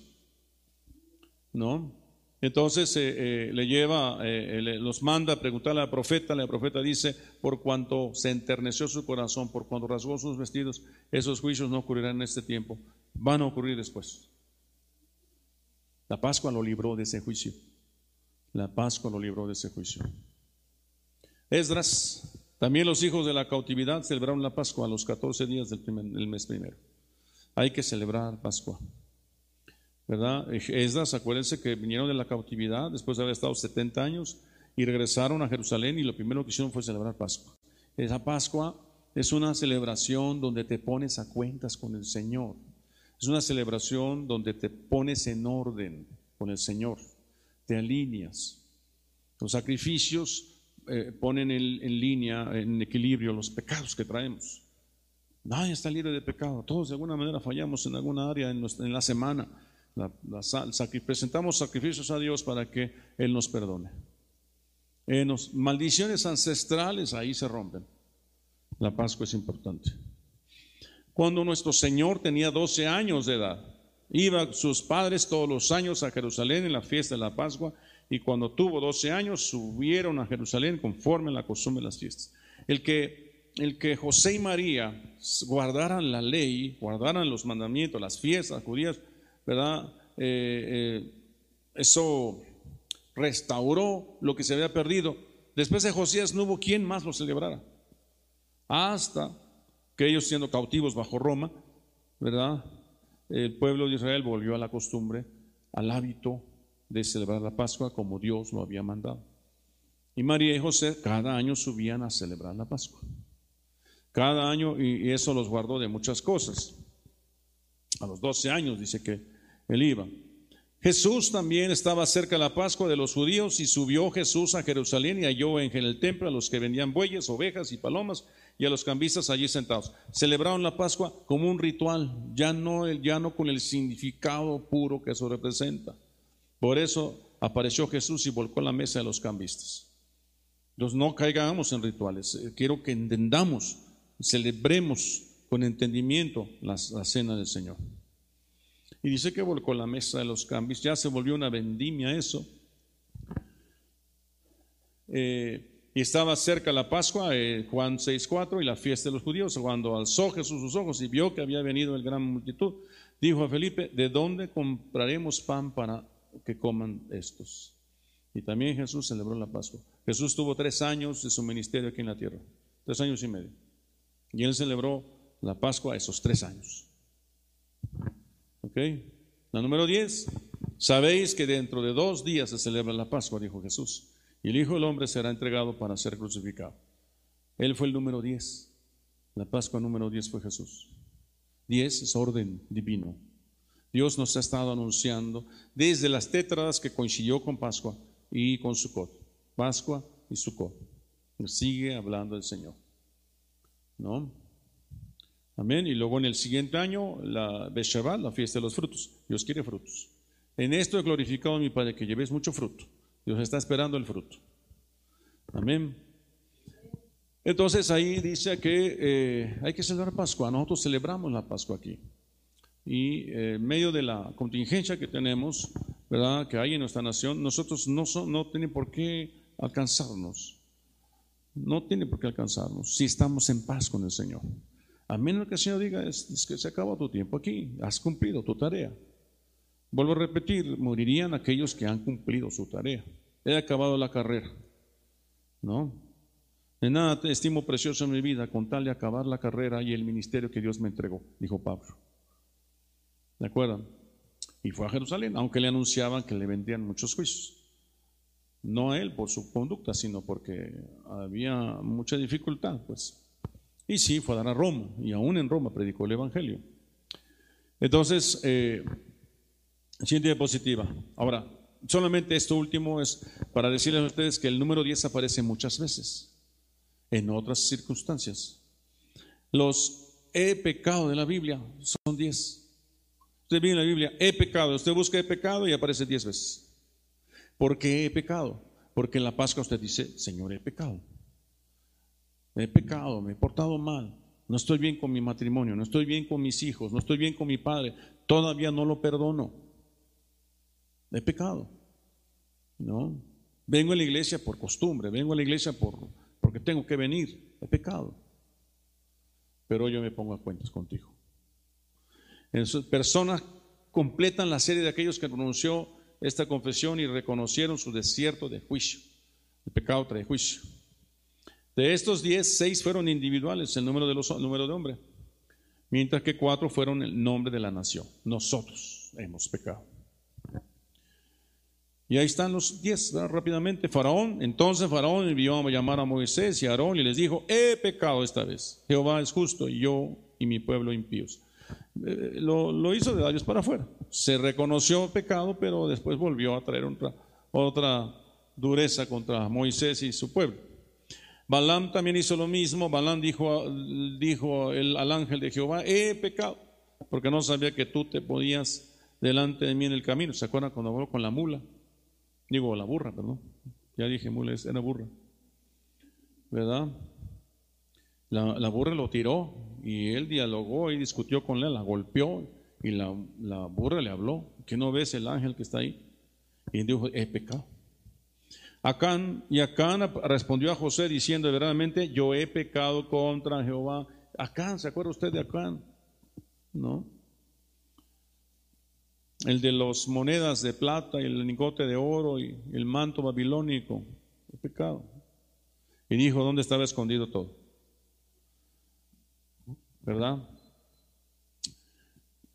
¿No? Entonces eh, eh, le lleva, eh, los manda a preguntarle al profeta, la profeta dice, por cuanto se enterneció su corazón, por cuanto rasgó sus vestidos, esos juicios no ocurrirán en este tiempo, van a ocurrir después. La Pascua lo libró de ese juicio. La Pascua lo libró de ese juicio. Esdras, también los hijos de la cautividad celebraron la Pascua a los 14 días del, mes primero. Hay que celebrar Pascua. ¿Verdad? Esdras, acuérdense que vinieron de la cautividad después de haber estado 70 años y regresaron a Jerusalén y lo primero que hicieron fue celebrar Pascua. Esa Pascua es una celebración donde te pones a cuentas con el Señor. Es una celebración donde te pones en orden con el Señor, te alineas. Los sacrificios eh, ponen en, línea, en equilibrio los pecados que traemos. Nadie está libre de pecado. Todos de alguna manera fallamos en alguna área en, la semana. presentamos sacrificios a Dios para que Él nos perdone. maldiciones ancestrales ahí se rompen. La Pascua es importante. Cuando nuestro Señor tenía 12 años de edad, iba sus padres todos los años a Jerusalén en la fiesta de la Pascua y cuando tuvo 12 años subieron a Jerusalén conforme a la costumbre de las fiestas. El que, el que José y María guardaran la ley, guardaran los mandamientos, las fiestas judías, ¿verdad? Eh, eh, eso restauró lo que se había perdido. Después de Josías no hubo quien más lo celebrara. Hasta que ellos siendo cautivos bajo Roma, ¿verdad? El pueblo de Israel volvió a la costumbre, al hábito de celebrar la Pascua como Dios lo había mandado. Y María y José cada año subían a celebrar la Pascua. Cada año, y eso los guardó de muchas cosas. A los 12 años dice que él iba. Jesús también estaba cerca de la Pascua de los judíos y subió Jesús a Jerusalén y halló en el templo a los que vendían bueyes, ovejas y palomas y a los cambistas allí sentados. Celebraron la Pascua como un ritual, ya no, ya no con el significado puro que eso representa. Por eso apareció Jesús y volcó la mesa de los cambistas. Entonces no caigamos en rituales, eh, quiero que entendamos, celebremos con entendimiento la cena del Señor. Y dice que volcó la mesa de los cambios, ya se volvió una vendimia eso. Eh, y estaba cerca la Pascua, eh, Juan 6.4, y la fiesta de los judíos. Cuando alzó Jesús sus ojos y vio que había venido el gran multitud, dijo a Felipe, ¿de dónde compraremos pan para que coman estos? Y también Jesús celebró la Pascua. Jesús tuvo tres años de su ministerio aquí en la tierra, tres años y medio. Y él celebró la Pascua esos tres años. ¿Ok? La número 10. Sabéis que dentro de dos días se celebra la Pascua, dijo Jesús, y el Hijo del Hombre será entregado para ser crucificado. Él fue el número 10. La Pascua número 10 fue Jesús. 10 es orden divino. Dios nos ha estado anunciando desde las tétradas que coincidió con Pascua y con Sucot. Pascua y Sucot. Sigue hablando el Señor. ¿No? Amén. Y luego en el siguiente año, la Beshabat, la fiesta de los frutos. Dios quiere frutos. En esto he glorificado a mi Padre, que llevéis mucho fruto. Dios está esperando el fruto. Amén. Entonces ahí dice que eh, hay que celebrar Pascua. Nosotros celebramos la Pascua aquí. Y eh, en medio de la contingencia que tenemos, ¿verdad? Que hay en nuestra nación, nosotros no, son, no tiene por qué alcanzarnos. No tiene por qué alcanzarnos si estamos en paz con el Señor. A menos que el Señor diga, es, que se acabó tu tiempo aquí, has cumplido tu tarea. Vuelvo a repetir, morirían aquellos que han cumplido su tarea. He acabado la carrera. ¿No? De nada te estimo precioso en mi vida con tal de acabar la carrera y el ministerio que Dios me entregó, dijo Pablo. ¿De acuerdo? Y fue a Jerusalén, aunque le anunciaban que le vendían muchos juicios. No a él por su conducta, sino porque había mucha dificultad, pues. Y sí, fue a dar a Roma, y aún en Roma predicó el Evangelio. Entonces, eh, siguiente diapositiva. Ahora, solamente esto último es para decirles a ustedes que el número 10 aparece muchas veces, en otras circunstancias. Los he pecado de la Biblia son 10. Usted viene en la Biblia, he pecado. Usted busca he pecado y aparece 10 veces. ¿Por qué he pecado? Porque en la Pascua usted dice, Señor, he pecado he pecado, me he portado mal, no estoy bien con mi matrimonio, no estoy bien con mis hijos, no estoy bien con mi padre, todavía no lo perdono. He pecado. ¿No? Vengo a la iglesia por costumbre, vengo a la iglesia por, porque tengo que venir. He pecado. Pero yo me pongo a cuentas contigo. personas completan la serie de aquellos que pronunció esta confesión y reconocieron su desierto de juicio. El pecado trae juicio. De estos diez, seis fueron individuales, el número de los número de hombres, mientras que cuatro fueron el nombre de la nación. Nosotros hemos pecado. Y ahí están los diez, rápidamente. Faraón, entonces Faraón envió a llamar a Moisés y a Aarón y les dijo, he pecado esta vez. Jehová es justo y yo y mi pueblo impíos. Eh, lo, hizo de Dios para afuera. Se reconoció pecado, pero después volvió a traer otra, dureza contra Moisés y su pueblo. Balaam también hizo lo mismo. Balaam dijo, dijo al ángel de Jehová, he pecado, porque no sabía que tú te podías delante de mí en el camino. ¿Se acuerdan cuando habló con la mula? Digo, la burra, perdón. Ya dije mula, era burra. ¿Verdad? La, burra lo tiró y él dialogó y discutió con él, la golpeó y la, la burra le habló. ¿Que no ves el ángel que está ahí? Y dijo, he pecado. Acán, y Acán respondió a José diciendo, verdaderamente, yo he pecado contra Jehová. Acán, ¿se acuerda usted de Acán? ¿No? El de las monedas de plata y el lingote de oro y el manto babilónico. Pecado. Y dijo, ¿dónde estaba escondido todo? ¿Verdad?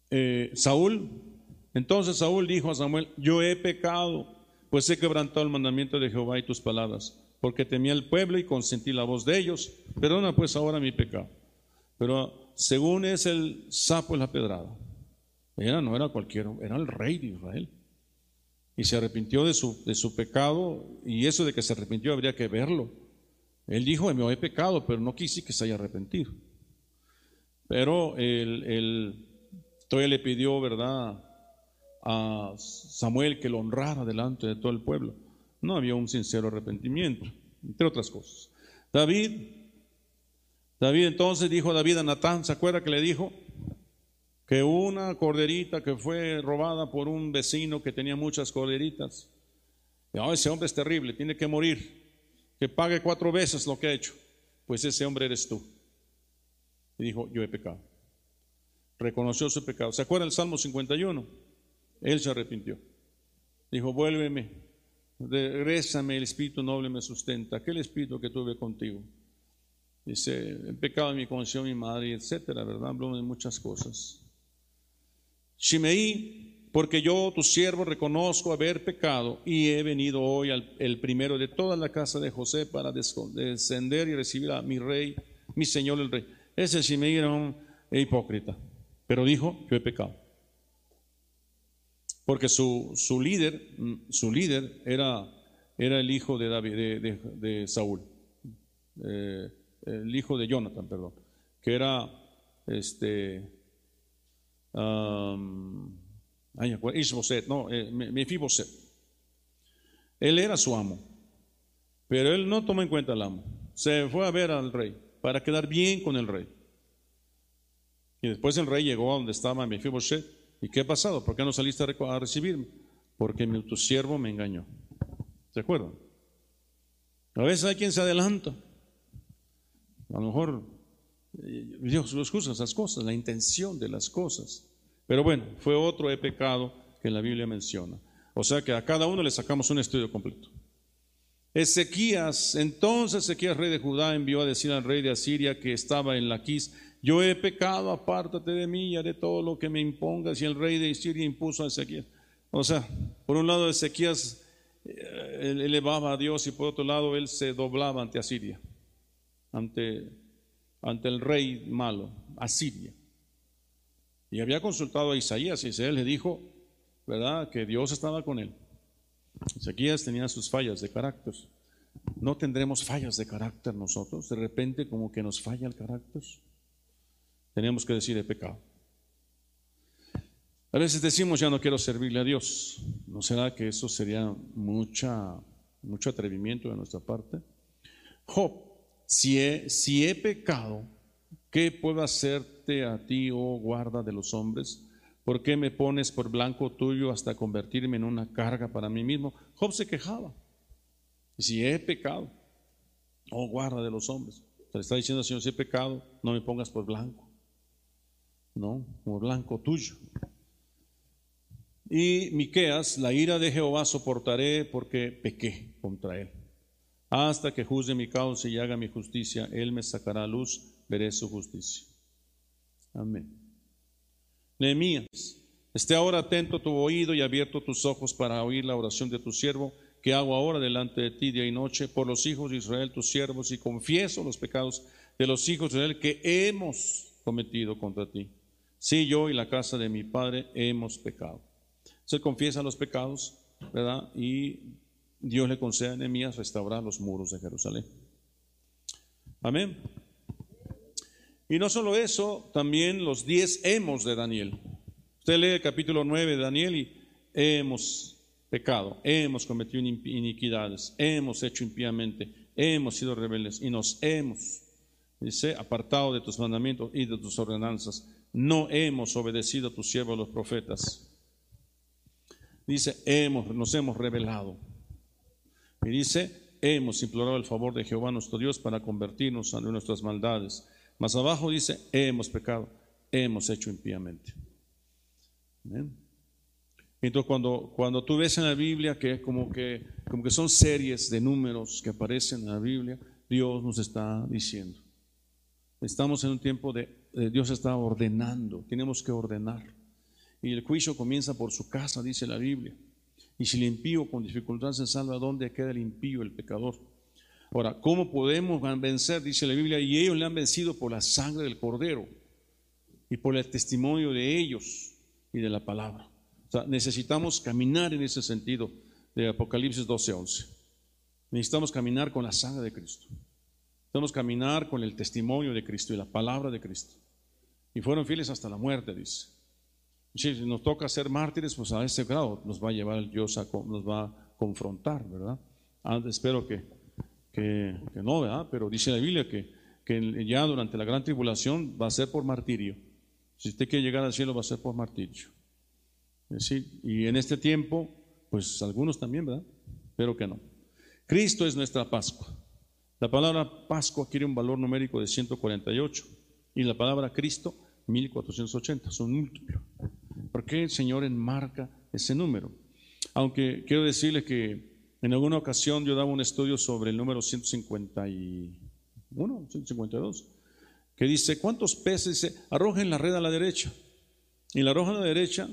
Eh, Saúl, entonces Saúl dijo a Samuel, yo he pecado pues he quebrantado el mandamiento de Jehová y tus palabras, porque temía el pueblo y consentí la voz de ellos. Perdona pues ahora mi pecado. Pero según es el sapo en la pedrada. Era, no era cualquiera, era el rey de Israel. y se arrepintió de su, de su pecado, y eso de que se arrepintió habría que verlo. Él dijo, me he pecado, pero no quise que se haya arrepentido. Pero él, todavía le pidió, ¿verdad?, a Samuel que lo honrara delante de todo el pueblo. No había un sincero arrepentimiento, entre otras cosas. David, David entonces dijo David a Natán, ¿se acuerda que le dijo? Que una corderita que fue robada por un vecino que tenía muchas corderitas. Oh, ese hombre es terrible, tiene que morir, que pague cuatro veces lo que ha hecho. Pues ese hombre eres tú. Y dijo, yo he pecado. Reconoció su pecado. ¿Se acuerda el Salmo 51? Él se arrepintió. Dijo, vuélveme, regrésame, el espíritu noble me sustenta. Aquel espíritu que tuve contigo. Dice, el pecado de mi conciencia, mi madre, etcétera, ¿verdad? Habló de muchas cosas. Shimei, porque yo, tu siervo, reconozco haber pecado y he venido hoy al el primero de toda la casa de José para descender y recibir a mi rey, mi señor el rey. Ese Shimei era un hipócrita, pero dijo, yo he pecado. Porque su, su líder, su líder era, era el hijo de, David, de, Saúl, eh, el hijo de Jonathan, perdón, que era este, um, Isboset, no, eh, Mefiboset. Él era su amo, pero él no tomó en cuenta al amo. Se fue a ver al rey para quedar bien con el rey. Y después el rey llegó a donde estaba Mefiboset. ¿Y qué ha pasado? ¿Por qué no saliste a recibirme? Porque mi tu siervo me engañó. ¿Se acuerdan? A veces hay quien se adelanta. A lo mejor Dios los juzga esas cosas, la intención de las cosas. Pero bueno, fue otro pecado que la Biblia menciona. O sea que a cada uno le sacamos un estudio completo. Ezequías, entonces Ezequías, rey de Judá, envió a decir al rey de Asiria que estaba en Laquís, yo he pecado, apártate de mí y haré todo lo que me impongas. Y el rey de Asiria impuso a Ezequías. O sea, por un lado Ezequías eh, elevaba a Dios y por otro lado él se doblaba ante Asiria, ante, ante el rey malo, Asiria. Y había consultado a Isaías y Isaías le dijo, ¿verdad?, que Dios estaba con él. Ezequías tenía sus fallas de carácter. ¿No tendremos fallas de carácter nosotros? De repente como que nos falla el carácter. Tenemos que decir el pecado. A veces decimos ya no quiero servirle a Dios. ¿No será que eso sería mucha, mucho atrevimiento de nuestra parte? Job, si he, pecado, ¿qué puedo hacerte a ti, oh guarda de los hombres? ¿Por qué me pones por blanco tuyo hasta convertirme en una carga para mí mismo? Job se quejaba. Si he pecado, oh guarda de los hombres. Se le está diciendo, Señor, si he pecado, no me pongas por blanco. No, por blanco tuyo. Y Miqueas, la ira de Jehová soportaré porque pequé contra él. Hasta que juzgue mi causa y haga mi justicia, él me sacará a luz, veré su justicia. Amén. Nehemías, esté ahora atento tu oído y abierto tus ojos para oír la oración de tu siervo, que hago ahora delante de ti día y noche, por los hijos de Israel, tus siervos, y confieso los pecados de los hijos de Israel que hemos cometido contra ti. Sí, yo y la casa de mi padre hemos pecado. Se confiesa los pecados, ¿verdad? Y Dios le concede a Nehemías restaurar los muros de Jerusalén. Amén. Y no solo eso, también los diez hemos de Daniel. Usted lee el capítulo 9 de Daniel y hemos pecado, hemos cometido iniquidades, hemos hecho impíamente, hemos sido rebeldes y nos hemos, dice, apartado de tus mandamientos y de tus ordenanzas. No hemos obedecido a tus siervos los profetas. Dice, hemos, nos hemos revelado. Y dice, hemos implorado el favor de Jehová nuestro Dios para convertirnos de nuestras maldades más abajo dice, hemos pecado, hemos hecho impíamente. Entonces cuando, cuando tú ves en la Biblia que como, que como que son series de números que aparecen en la Biblia, Dios nos está diciendo. Estamos en un tiempo de, Dios está ordenando, tenemos que ordenar. Y el juicio comienza por su casa, dice la Biblia. Y si el impío con dificultad se salva, ¿dónde queda el impío, el pecador? Ahora, ¿cómo podemos vencer? Dice la Biblia, y ellos le han vencido por la sangre del cordero y por el testimonio de ellos y de la palabra. necesitamos caminar en ese sentido de Apocalipsis 12:11. Necesitamos caminar con la sangre de Cristo. Necesitamos caminar con el testimonio de Cristo y la palabra de Cristo. Y fueron fieles hasta la muerte, dice. Si nos toca ser mártires, pues a ese grado nos va a llevar Dios, a, nos va a confrontar, ¿verdad? Ah, espero que, que, no, ¿verdad? Pero dice la Biblia que, que ya durante la gran tribulación va a ser por martirio. Si usted quiere llegar al cielo, va a ser por martirio. y en este tiempo, pues algunos también, ¿verdad? Pero que no. Cristo es nuestra Pascua. La palabra Pascua quiere un valor numérico de 148 y la palabra Cristo 1480, son múltiplos. ¿Por qué el Señor enmarca ese número? Aunque quiero decirle que en alguna ocasión yo daba un estudio sobre el número 151, 152, que dice, ¿cuántos peces? Dice, arrojen la red a la derecha. Y la arrojan a la derecha,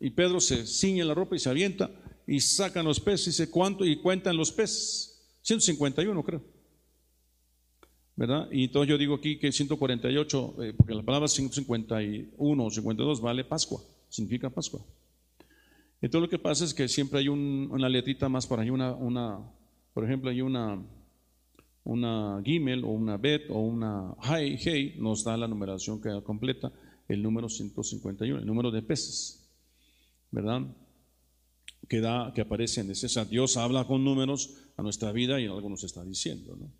y Pedro se ciñe la ropa y se avienta, y sacan los peces, y dice, ¿cuánto? Y cuentan los peces. 151 creo. ¿verdad? Y entonces yo digo aquí que 148, eh, porque la palabra 151 o 52 vale Pascua, significa Pascua. Entonces lo que pasa es que siempre hay una letrita más por ahí, una, una, por ejemplo, hay una, una Gimel o una Bet o una Hay, Hey, nos da la numeración que completa el número 151, el número de peces, ¿verdad? Que, da, que aparece en ese. Dios habla con números a nuestra vida y algo nos está diciendo, ¿no?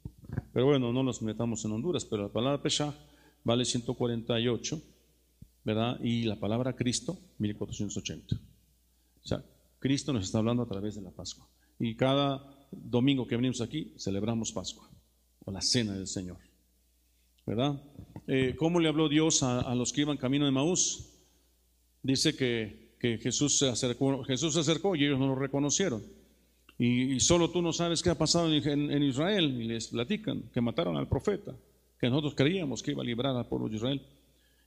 Pero bueno, no nos metamos en Honduras, pero la palabra Pesha vale 148, Y la palabra Cristo, 1480. O sea, Cristo nos está hablando a través de la Pascua. Y cada domingo que venimos aquí, celebramos Pascua, o la cena del Señor. ¿Verdad? Eh, ¿Cómo le habló Dios a, los que iban camino de Maús? Dice que, Jesús, se acercó, Jesús se acercó y ellos no lo reconocieron. Y, solo tú no sabes qué ha pasado en, Israel. Y les platican que mataron al profeta, que nosotros creíamos que iba a librar al pueblo de Israel.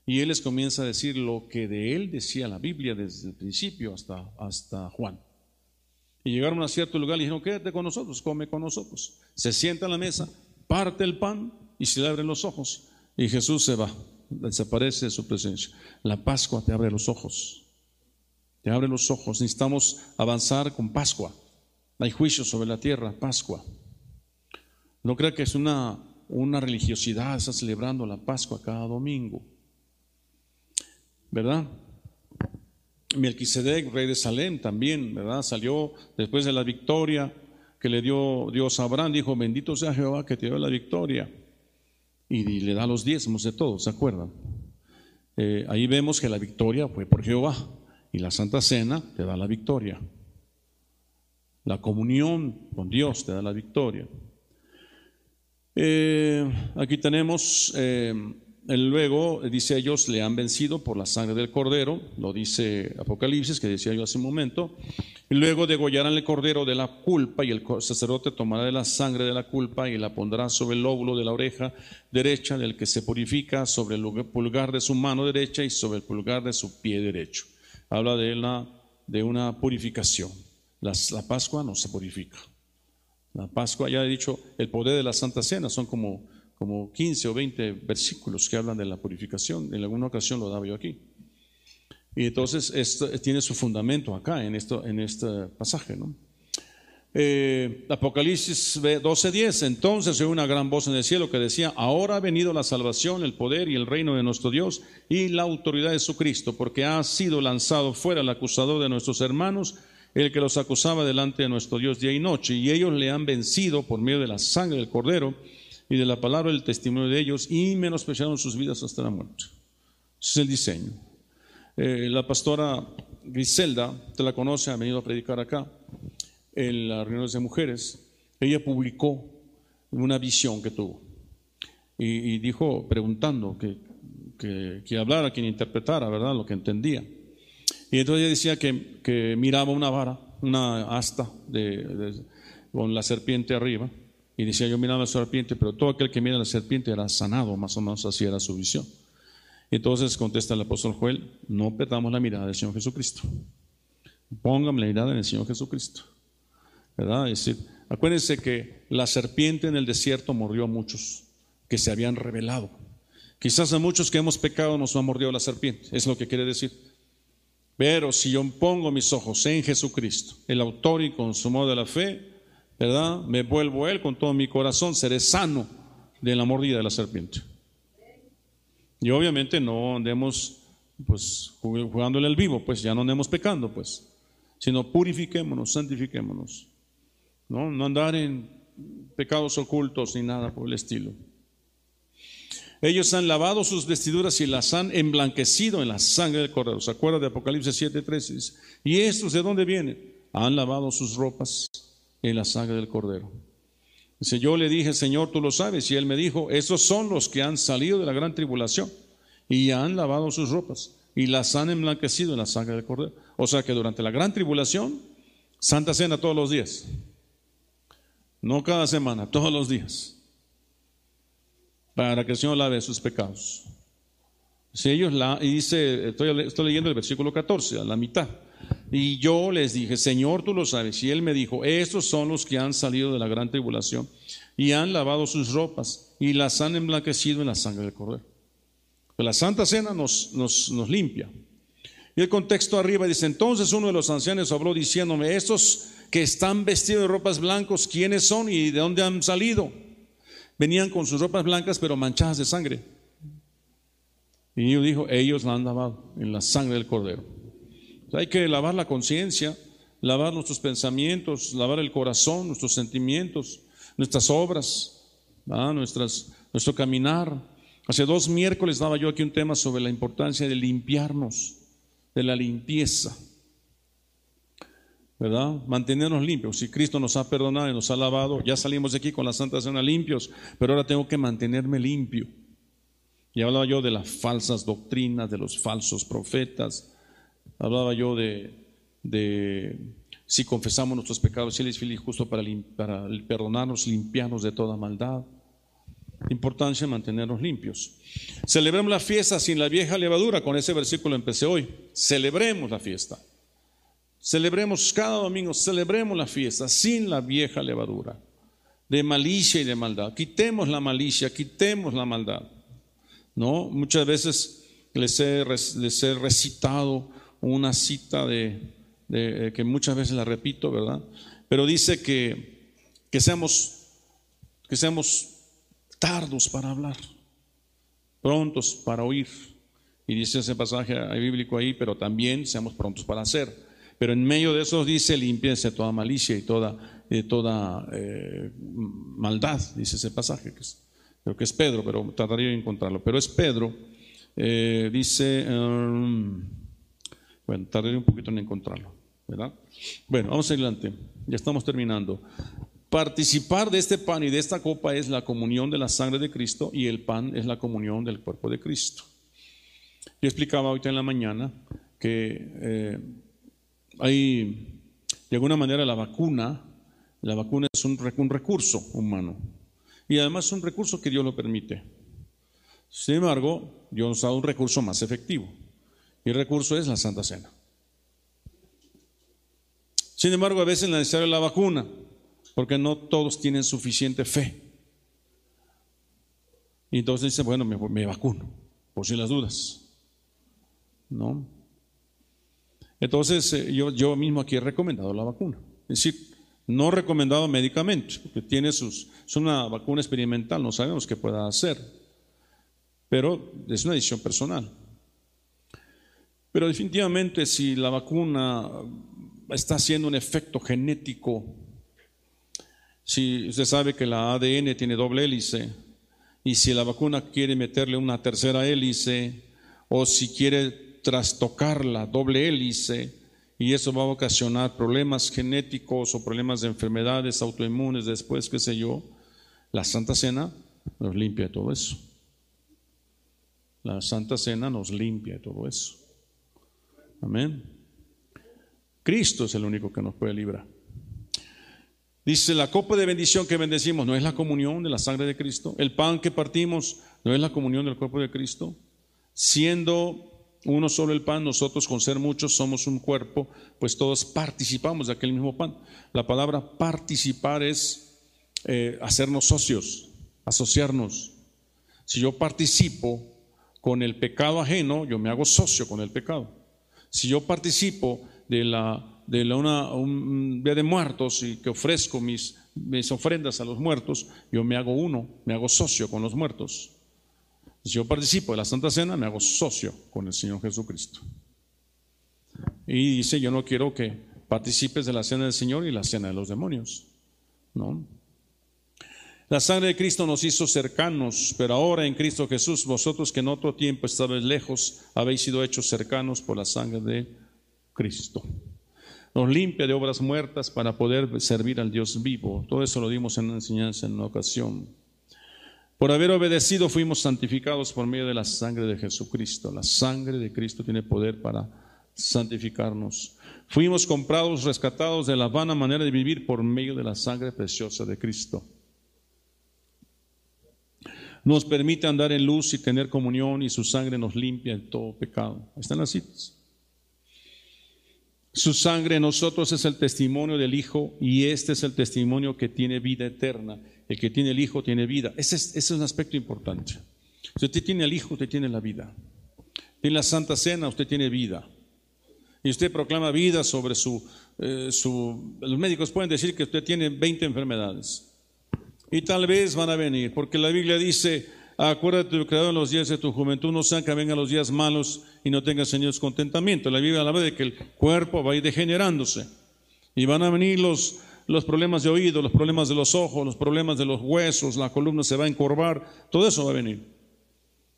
Y él les comienza a decir lo que de él decía la Biblia desde el principio hasta, hasta Juan. Y llegaron a cierto lugar y dijeron, quédate con nosotros, come con nosotros. Se sienta a la mesa, parte el pan y se le abren los ojos. Y Jesús se va, desaparece de su presencia. La Pascua te abre los ojos. Te abre los ojos. Necesitamos avanzar con Pascua. Hay juicio sobre la tierra, Pascua. No crea que es una, una religiosidad, está celebrando la Pascua cada domingo. ¿Verdad? Melquisedec, rey de Salem, también, ¿verdad? Salió después de la victoria que le dio Dios a Abraham, dijo, bendito sea Jehová que te dio la victoria. Y, le da los diezmos de todo, ¿se acuerdan? Eh, ahí vemos que la victoria fue por Jehová y la Santa Cena te da la victoria. La comunión con Dios te da la victoria. Eh, aquí tenemos, eh, luego dice ellos le han vencido por la sangre del cordero, lo dice Apocalipsis, que decía yo hace un momento, y luego degollarán el cordero de la culpa y el sacerdote tomará de la sangre de la culpa y la pondrá sobre el lóbulo de la oreja derecha del que se purifica, sobre el pulgar de su mano derecha y sobre el pulgar de su pie derecho. Habla de, la, de una purificación la Pascua no se purifica. La Pascua, ya he dicho, el poder de la Santa Cena son como, como 15 o 20 versículos que hablan de la purificación. En alguna ocasión lo daba yo aquí. Y entonces esto tiene su fundamento acá, en, esto, en este pasaje. ¿no? Eh, Apocalipsis 12:10. Entonces oí una gran voz en el cielo que decía: Ahora ha venido la salvación, el poder y el reino de nuestro Dios y la autoridad de su Cristo, porque ha sido lanzado fuera el acusador de nuestros hermanos el que los acusaba delante de nuestro Dios día y noche, y ellos le han vencido por medio de la sangre del cordero y de la palabra del testimonio de ellos, y menospreciaron sus vidas hasta la muerte. Ese es el diseño. Eh, la pastora Griselda, te la conoce, ha venido a predicar acá, en las reuniones de mujeres, ella publicó una visión que tuvo. Y, dijo, preguntando, que, que, que hablara, quien interpretara, ¿verdad? Lo que entendía. Y entonces ella decía que, miraba una vara, una asta con la serpiente arriba. Y decía, yo miraba la serpiente, pero todo aquel que mira la serpiente era sanado, más o menos así era su visión. Entonces contesta el apóstol Joel, no perdamos la mirada del Señor Jesucristo. Póngame la mirada en el Señor Jesucristo. ¿Verdad? Es decir, acuérdense que la serpiente en el desierto mordió a muchos que se habían revelado. Quizás a muchos que hemos pecado nos ha mordido la serpiente, es lo que quiere decir. Pero si yo pongo mis ojos en Jesucristo, el autor y consumador de la fe, ¿verdad? Me vuelvo a Él con todo mi corazón, seré sano de la mordida de la serpiente. Y obviamente no andemos pues jugándole al vivo, pues ya no andemos pecando, pues, sino purifiquémonos, santifiquémonos. No, andar en pecados ocultos ni nada por el estilo. Ellos han lavado sus vestiduras y las han emblanquecido en la sangre del cordero. ¿Se acuerda de Apocalipsis 7:13? ¿Y estos de dónde vienen? Han lavado sus ropas en la sangre del cordero. Dice, yo le dije, Señor, tú lo sabes. Y él me dijo, esos son los que han salido de la gran tribulación y han lavado sus ropas y las han emblanquecido en la sangre del cordero. O sea que durante la gran tribulación, Santa Cena todos los días. No cada semana, todos los días. Para que el Señor lave sus pecados. Si ellos la, y dice, estoy, estoy leyendo el versículo 14, a la mitad. Y yo les dije, Señor, tú lo sabes. Y él me dijo, estos son los que han salido de la gran tribulación y han lavado sus ropas y las han emblanquecido en la sangre del cordero. la Santa Cena nos, nos, nos limpia. Y el contexto arriba dice, entonces uno de los ancianos habló diciéndome, estos que están vestidos de ropas blancas, ¿quiénes son y de dónde han salido? Venían con sus ropas blancas pero manchadas de sangre. Y yo dijo, ellos la han lavado en la sangre del cordero. Hay que lavar la conciencia, lavar nuestros pensamientos, lavar el corazón, nuestros sentimientos, nuestras obras, nuestras, nuestro caminar. Hace dos miércoles daba yo aquí un tema sobre la importancia de limpiarnos de la limpieza. ¿Verdad? Mantenernos limpios. Si Cristo nos ha perdonado y nos ha lavado, ya salimos de aquí con la Santa Cena limpios, pero ahora tengo que mantenerme limpio. Y hablaba yo de las falsas doctrinas, de los falsos profetas. Hablaba yo de, de si confesamos nuestros pecados, Él es feliz justo para, para perdonarnos, limpiarnos de toda maldad importancia mantenernos limpios. Celebremos la fiesta sin la vieja levadura, con ese versículo empecé hoy. Celebremos la fiesta. Celebremos cada domingo, celebremos la fiesta sin la vieja levadura de malicia y de maldad. Quitemos la malicia, quitemos la maldad. ¿No? Muchas veces les he, les he recitado una cita de, de, que muchas veces la repito, ¿verdad? Pero dice que, que seamos, que seamos tardos para hablar, prontos para oír. Y dice ese pasaje bíblico ahí, pero también seamos prontos para hacer. Pero en medio de eso dice, limpiense toda malicia y toda, toda eh, maldad, dice ese pasaje, que es, creo que es Pedro, pero trataría de encontrarlo. Pero es Pedro, eh, dice, um, bueno, tardaría un poquito en encontrarlo, ¿verdad? Bueno, vamos adelante, ya estamos terminando. Participar de este pan y de esta copa es la comunión de la sangre de Cristo y el pan es la comunión del cuerpo de Cristo. Yo explicaba ahorita en la mañana que eh, hay, de alguna manera, la vacuna, la vacuna es un, un recurso humano y además es un recurso que Dios lo permite. Sin embargo, Dios nos da un recurso más efectivo el recurso es la Santa Cena. Sin embargo, a veces es necesaria la vacuna porque no todos tienen suficiente fe. Y entonces dice, bueno, me, vacuno, por si las dudas. ¿No? Entonces, eh, yo, yo mismo aquí he recomendado la vacuna. Es decir, no recomendado medicamento, porque tiene sus, es una vacuna experimental, no sabemos qué pueda hacer. Pero es una decisión personal. Pero definitivamente si la vacuna está haciendo un efecto genético si usted sabe que la ADN tiene doble hélice y si la vacuna quiere meterle una tercera hélice o si quiere trastocar la doble hélice y eso va a ocasionar problemas genéticos o problemas de enfermedades autoinmunes después, qué sé yo, la Santa Cena nos limpia de todo eso. La Santa Cena nos limpia de todo eso. Amén. Cristo es el único que nos puede librar. Dice, la copa de bendición que bendecimos no es la comunión de la sangre de Cristo. El pan que partimos no es la comunión del cuerpo de Cristo. Siendo uno solo el pan, nosotros con ser muchos somos un cuerpo, pues todos participamos de aquel mismo pan. La palabra participar es eh, hacernos socios, asociarnos. Si yo participo con el pecado ajeno, yo me hago socio con el pecado. Si yo participo de la de un día de muertos y que ofrezco mis, mis ofrendas a los muertos, yo me hago uno, me hago socio con los muertos. Si yo participo de la Santa Cena, me hago socio con el Señor Jesucristo. Y dice, yo no quiero que participes de la cena del Señor y la cena de los demonios. ¿No? La sangre de Cristo nos hizo cercanos, pero ahora en Cristo Jesús, vosotros que en otro tiempo estabais lejos, habéis sido hechos cercanos por la sangre de Cristo. Nos limpia de obras muertas para poder servir al Dios vivo. Todo eso lo dimos en una enseñanza en una ocasión. Por haber obedecido fuimos santificados por medio de la sangre de Jesucristo. La sangre de Cristo tiene poder para santificarnos. Fuimos comprados, rescatados de la vana manera de vivir por medio de la sangre preciosa de Cristo. Nos permite andar en luz y tener comunión y su sangre nos limpia de todo pecado. están las citas. Su sangre en nosotros es el testimonio del Hijo y este es el testimonio que tiene vida eterna. El que tiene el Hijo tiene vida. Ese es, un aspecto importante. Si usted tiene el Hijo, usted tiene la vida. Tiene la Santa Cena, usted tiene vida. Y usted proclama vida sobre su, eh. Los médicos pueden decir que usted tiene 20 enfermedades. Y tal vez van a venir, porque la Biblia dice, acuérdate de tu Creador en los días de tu juventud, no que vengan los días malos y no tengas Señor descontentamiento. La Biblia habla de que el cuerpo va a ir degenerándose y van a venir los, los problemas de oído, los problemas de los ojos, los problemas de los huesos, la columna se va a encorvar, todo eso va a venir.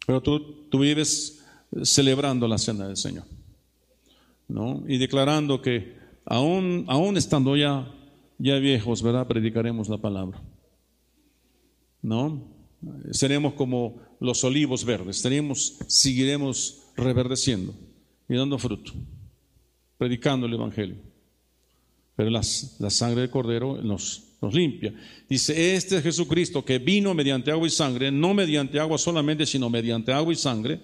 Pero tú, tú vives celebrando la cena del Señor, ¿no? Y declarando que aún, aún estando ya, ya viejos, ¿verdad? Predicaremos la palabra, ¿no? seremos como los olivos verdes, seguiremos reverdeciendo y dando fruto, predicando el Evangelio. Pero la sangre del Cordero nos, nos limpia. Dice, este es Jesucristo que vino mediante agua y sangre, no mediante agua solamente, sino mediante agua y sangre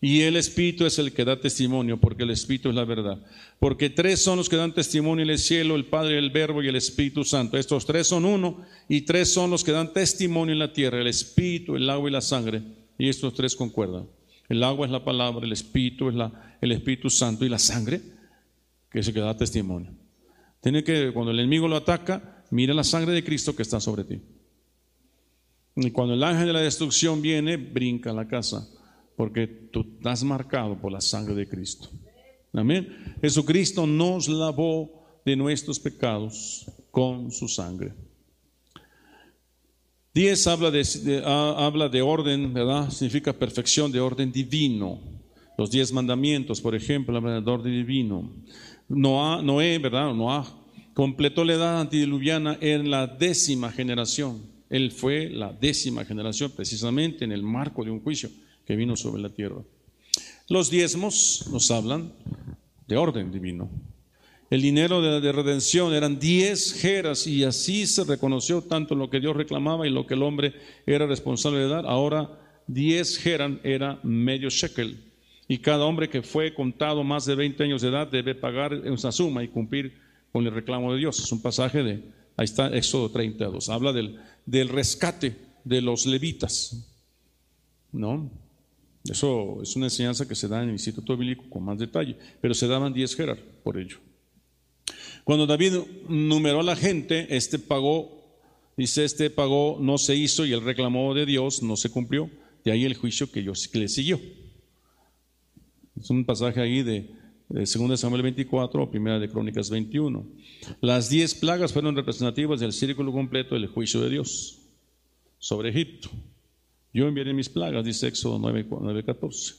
y el Espíritu es el que da testimonio, porque el Espíritu es la verdad. Porque tres son los que dan testimonio en el cielo, el Padre, el Verbo y el Espíritu Santo. Estos tres son uno, y tres son los que dan testimonio en la tierra, el Espíritu, el agua y la sangre. Y estos tres concuerdan. El agua es la palabra, el Espíritu es la, el Espíritu Santo y la sangre, que es el que da testimonio. Tiene que, cuando el enemigo lo ataca, mira la sangre de Cristo que está sobre ti. Y cuando el ángel de la destrucción viene, brinca a la casa porque tú estás marcado por la sangre de Cristo. Amén. Jesucristo nos lavó de nuestros pecados con su sangre. Diez habla de, habla de orden, ¿verdad? Significa perfección de orden divino. Los diez mandamientos, por ejemplo, hablan de orden divino. Noé, ¿verdad? Noé completó la edad antediluviana en la décima generación. Él fue la décima generación, precisamente en el marco de un juicio que vino sobre la tierra. Los diezmos nos hablan de orden divino. El dinero de, redención eran diez jeras y así se reconoció tanto lo que Dios reclamaba y lo que el hombre era responsable de dar. Ahora diez jeran era medio shekel y cada hombre que fue contado más de 20 años de edad debe pagar esa suma y cumplir con el reclamo de Dios. Es un pasaje de, ahí está Éxodo 32, habla del, del rescate de los levitas, ¿no? Eso es una enseñanza que se da en el Instituto Bíblico con más detalle, pero se daban 10 gerar por ello. Cuando David numeró a la gente, este pagó, dice, este pagó, no se hizo y el reclamo de Dios no se cumplió. De ahí el juicio que, le siguió. Es un pasaje ahí de, de 2 Samuel 24 o 1 de Crónicas 21. Las 10 plagas fueron representativas del círculo completo del juicio de Dios sobre Egipto. Yo enviaré mis plagas, dice Éxodo 9:14.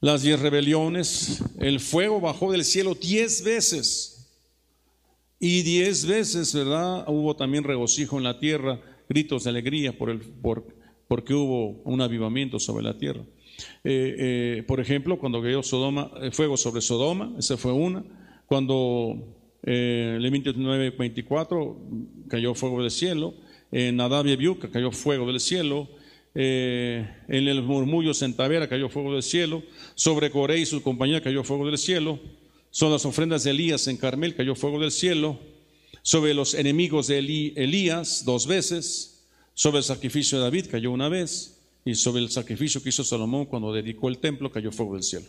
Las diez rebeliones, el fuego bajó del cielo diez veces. Y diez veces, ¿verdad? Hubo también regocijo en la tierra, gritos de alegría por el, por, porque hubo un avivamiento sobre la tierra. Eh, eh, por ejemplo, cuando cayó Sodoma, eh, fuego sobre Sodoma, esa fue una. Cuando eh, Levítico 9:24 cayó fuego del cielo. En Nadab y cayó fuego del cielo. Eh, en el murmullo en Tavera cayó fuego del cielo, sobre Coré y su compañía cayó fuego del cielo, son las ofrendas de Elías en Carmel cayó fuego del cielo, sobre los enemigos de Elías dos veces, sobre el sacrificio de David cayó una vez, y sobre el sacrificio que hizo Salomón cuando dedicó el templo cayó fuego del cielo.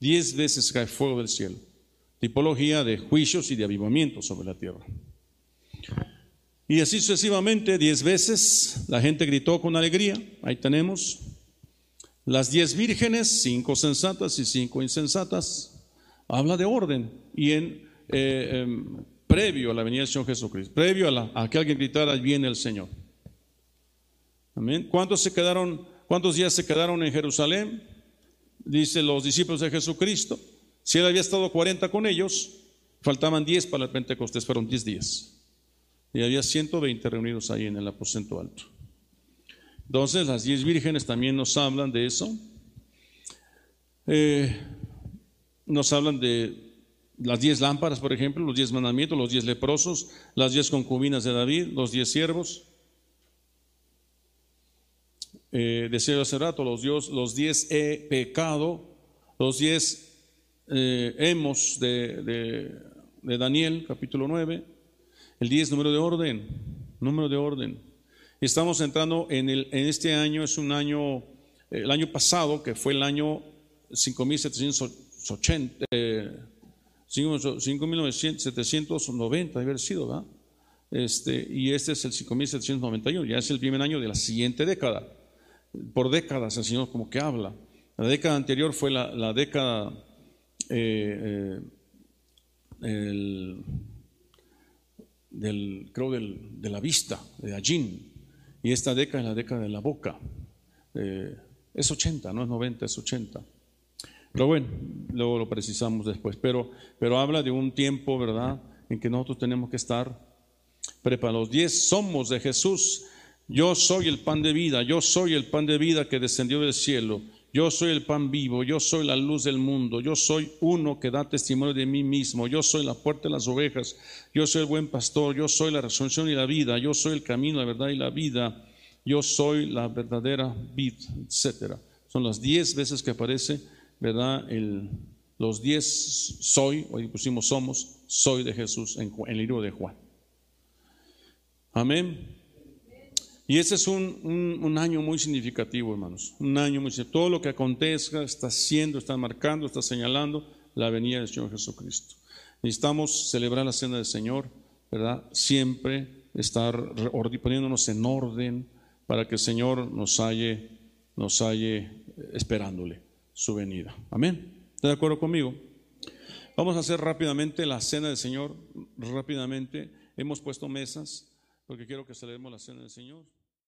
Diez veces cae fuego del cielo. Tipología de juicios y de avivamiento sobre la tierra. Y así sucesivamente, diez veces la gente gritó con alegría. Ahí tenemos las diez vírgenes, cinco sensatas y cinco insensatas. Habla de orden. Y en eh, em, previo a la venida del Señor Jesucristo, previo a, que alguien gritara, viene el Señor. Amén. ¿Cuántos se quedaron, cuántos días se quedaron en Jerusalén? Dice los discípulos de Jesucristo. Si él había estado 40 con ellos, faltaban 10 para el Pentecostés, fueron 10 días. Y había 120 reunidos ahí en el aposento alto. Entonces, las 10 vírgenes también nos hablan de eso. Eh, nos hablan de las diez lámparas, por ejemplo, los diez mandamientos, los diez leprosos, las diez concubinas de David, los diez siervos. Eh, decía hace rato, los, dios, los diez he pecado, los diez eh, hemos de, Daniel, capítulo 9, el diez número de orden, número de orden. Estamos entrando en, el, en este año, es un año, el año pasado, que fue el año 5780. 5.790 debe haber sido, ¿verdad? Este, y este es el 5.791, ya es el primer año de la siguiente década. Por décadas el Señor como que habla. La década anterior fue la, década eh, eh, del, creo de la vista, de Ajin, y esta década es la década de la boca. Eh, es 80, no es 90, es 80. Pero bueno, luego lo precisamos después. Pero, pero habla de un tiempo, ¿verdad?, en que nosotros tenemos que estar preparados. Diez somos de Jesús. Yo soy el pan de vida, yo soy el pan de vida que descendió del cielo. Yo soy el pan vivo, yo soy la luz del mundo, yo soy uno que da testimonio de mí mismo, yo soy la puerta de las ovejas, yo soy el buen pastor, yo soy la resurrección y la vida, yo soy el camino, la verdad y la vida, yo soy la verdadera vid, etc. Son las diez veces que aparece ¿verdad? Los diez soy, hoy pusimos somos, soy de Jesús en, el libro de Juan. Amén. Y ese es un, un, año muy significativo, hermanos. Un año muy. Todo lo que acontezca está haciendo, está marcando, está señalando la venida del Señor Jesucristo. Necesitamos celebrar la cena del Señor, ¿verdad? Siempre estar poniéndonos en orden para que el Señor nos halle, nos halle esperándole su venida. Amén. ¿Está de acuerdo conmigo? Vamos a hacer rápidamente la cena del Señor. Rápidamente. Hemos puesto mesas porque quiero que celebremos la cena del Señor.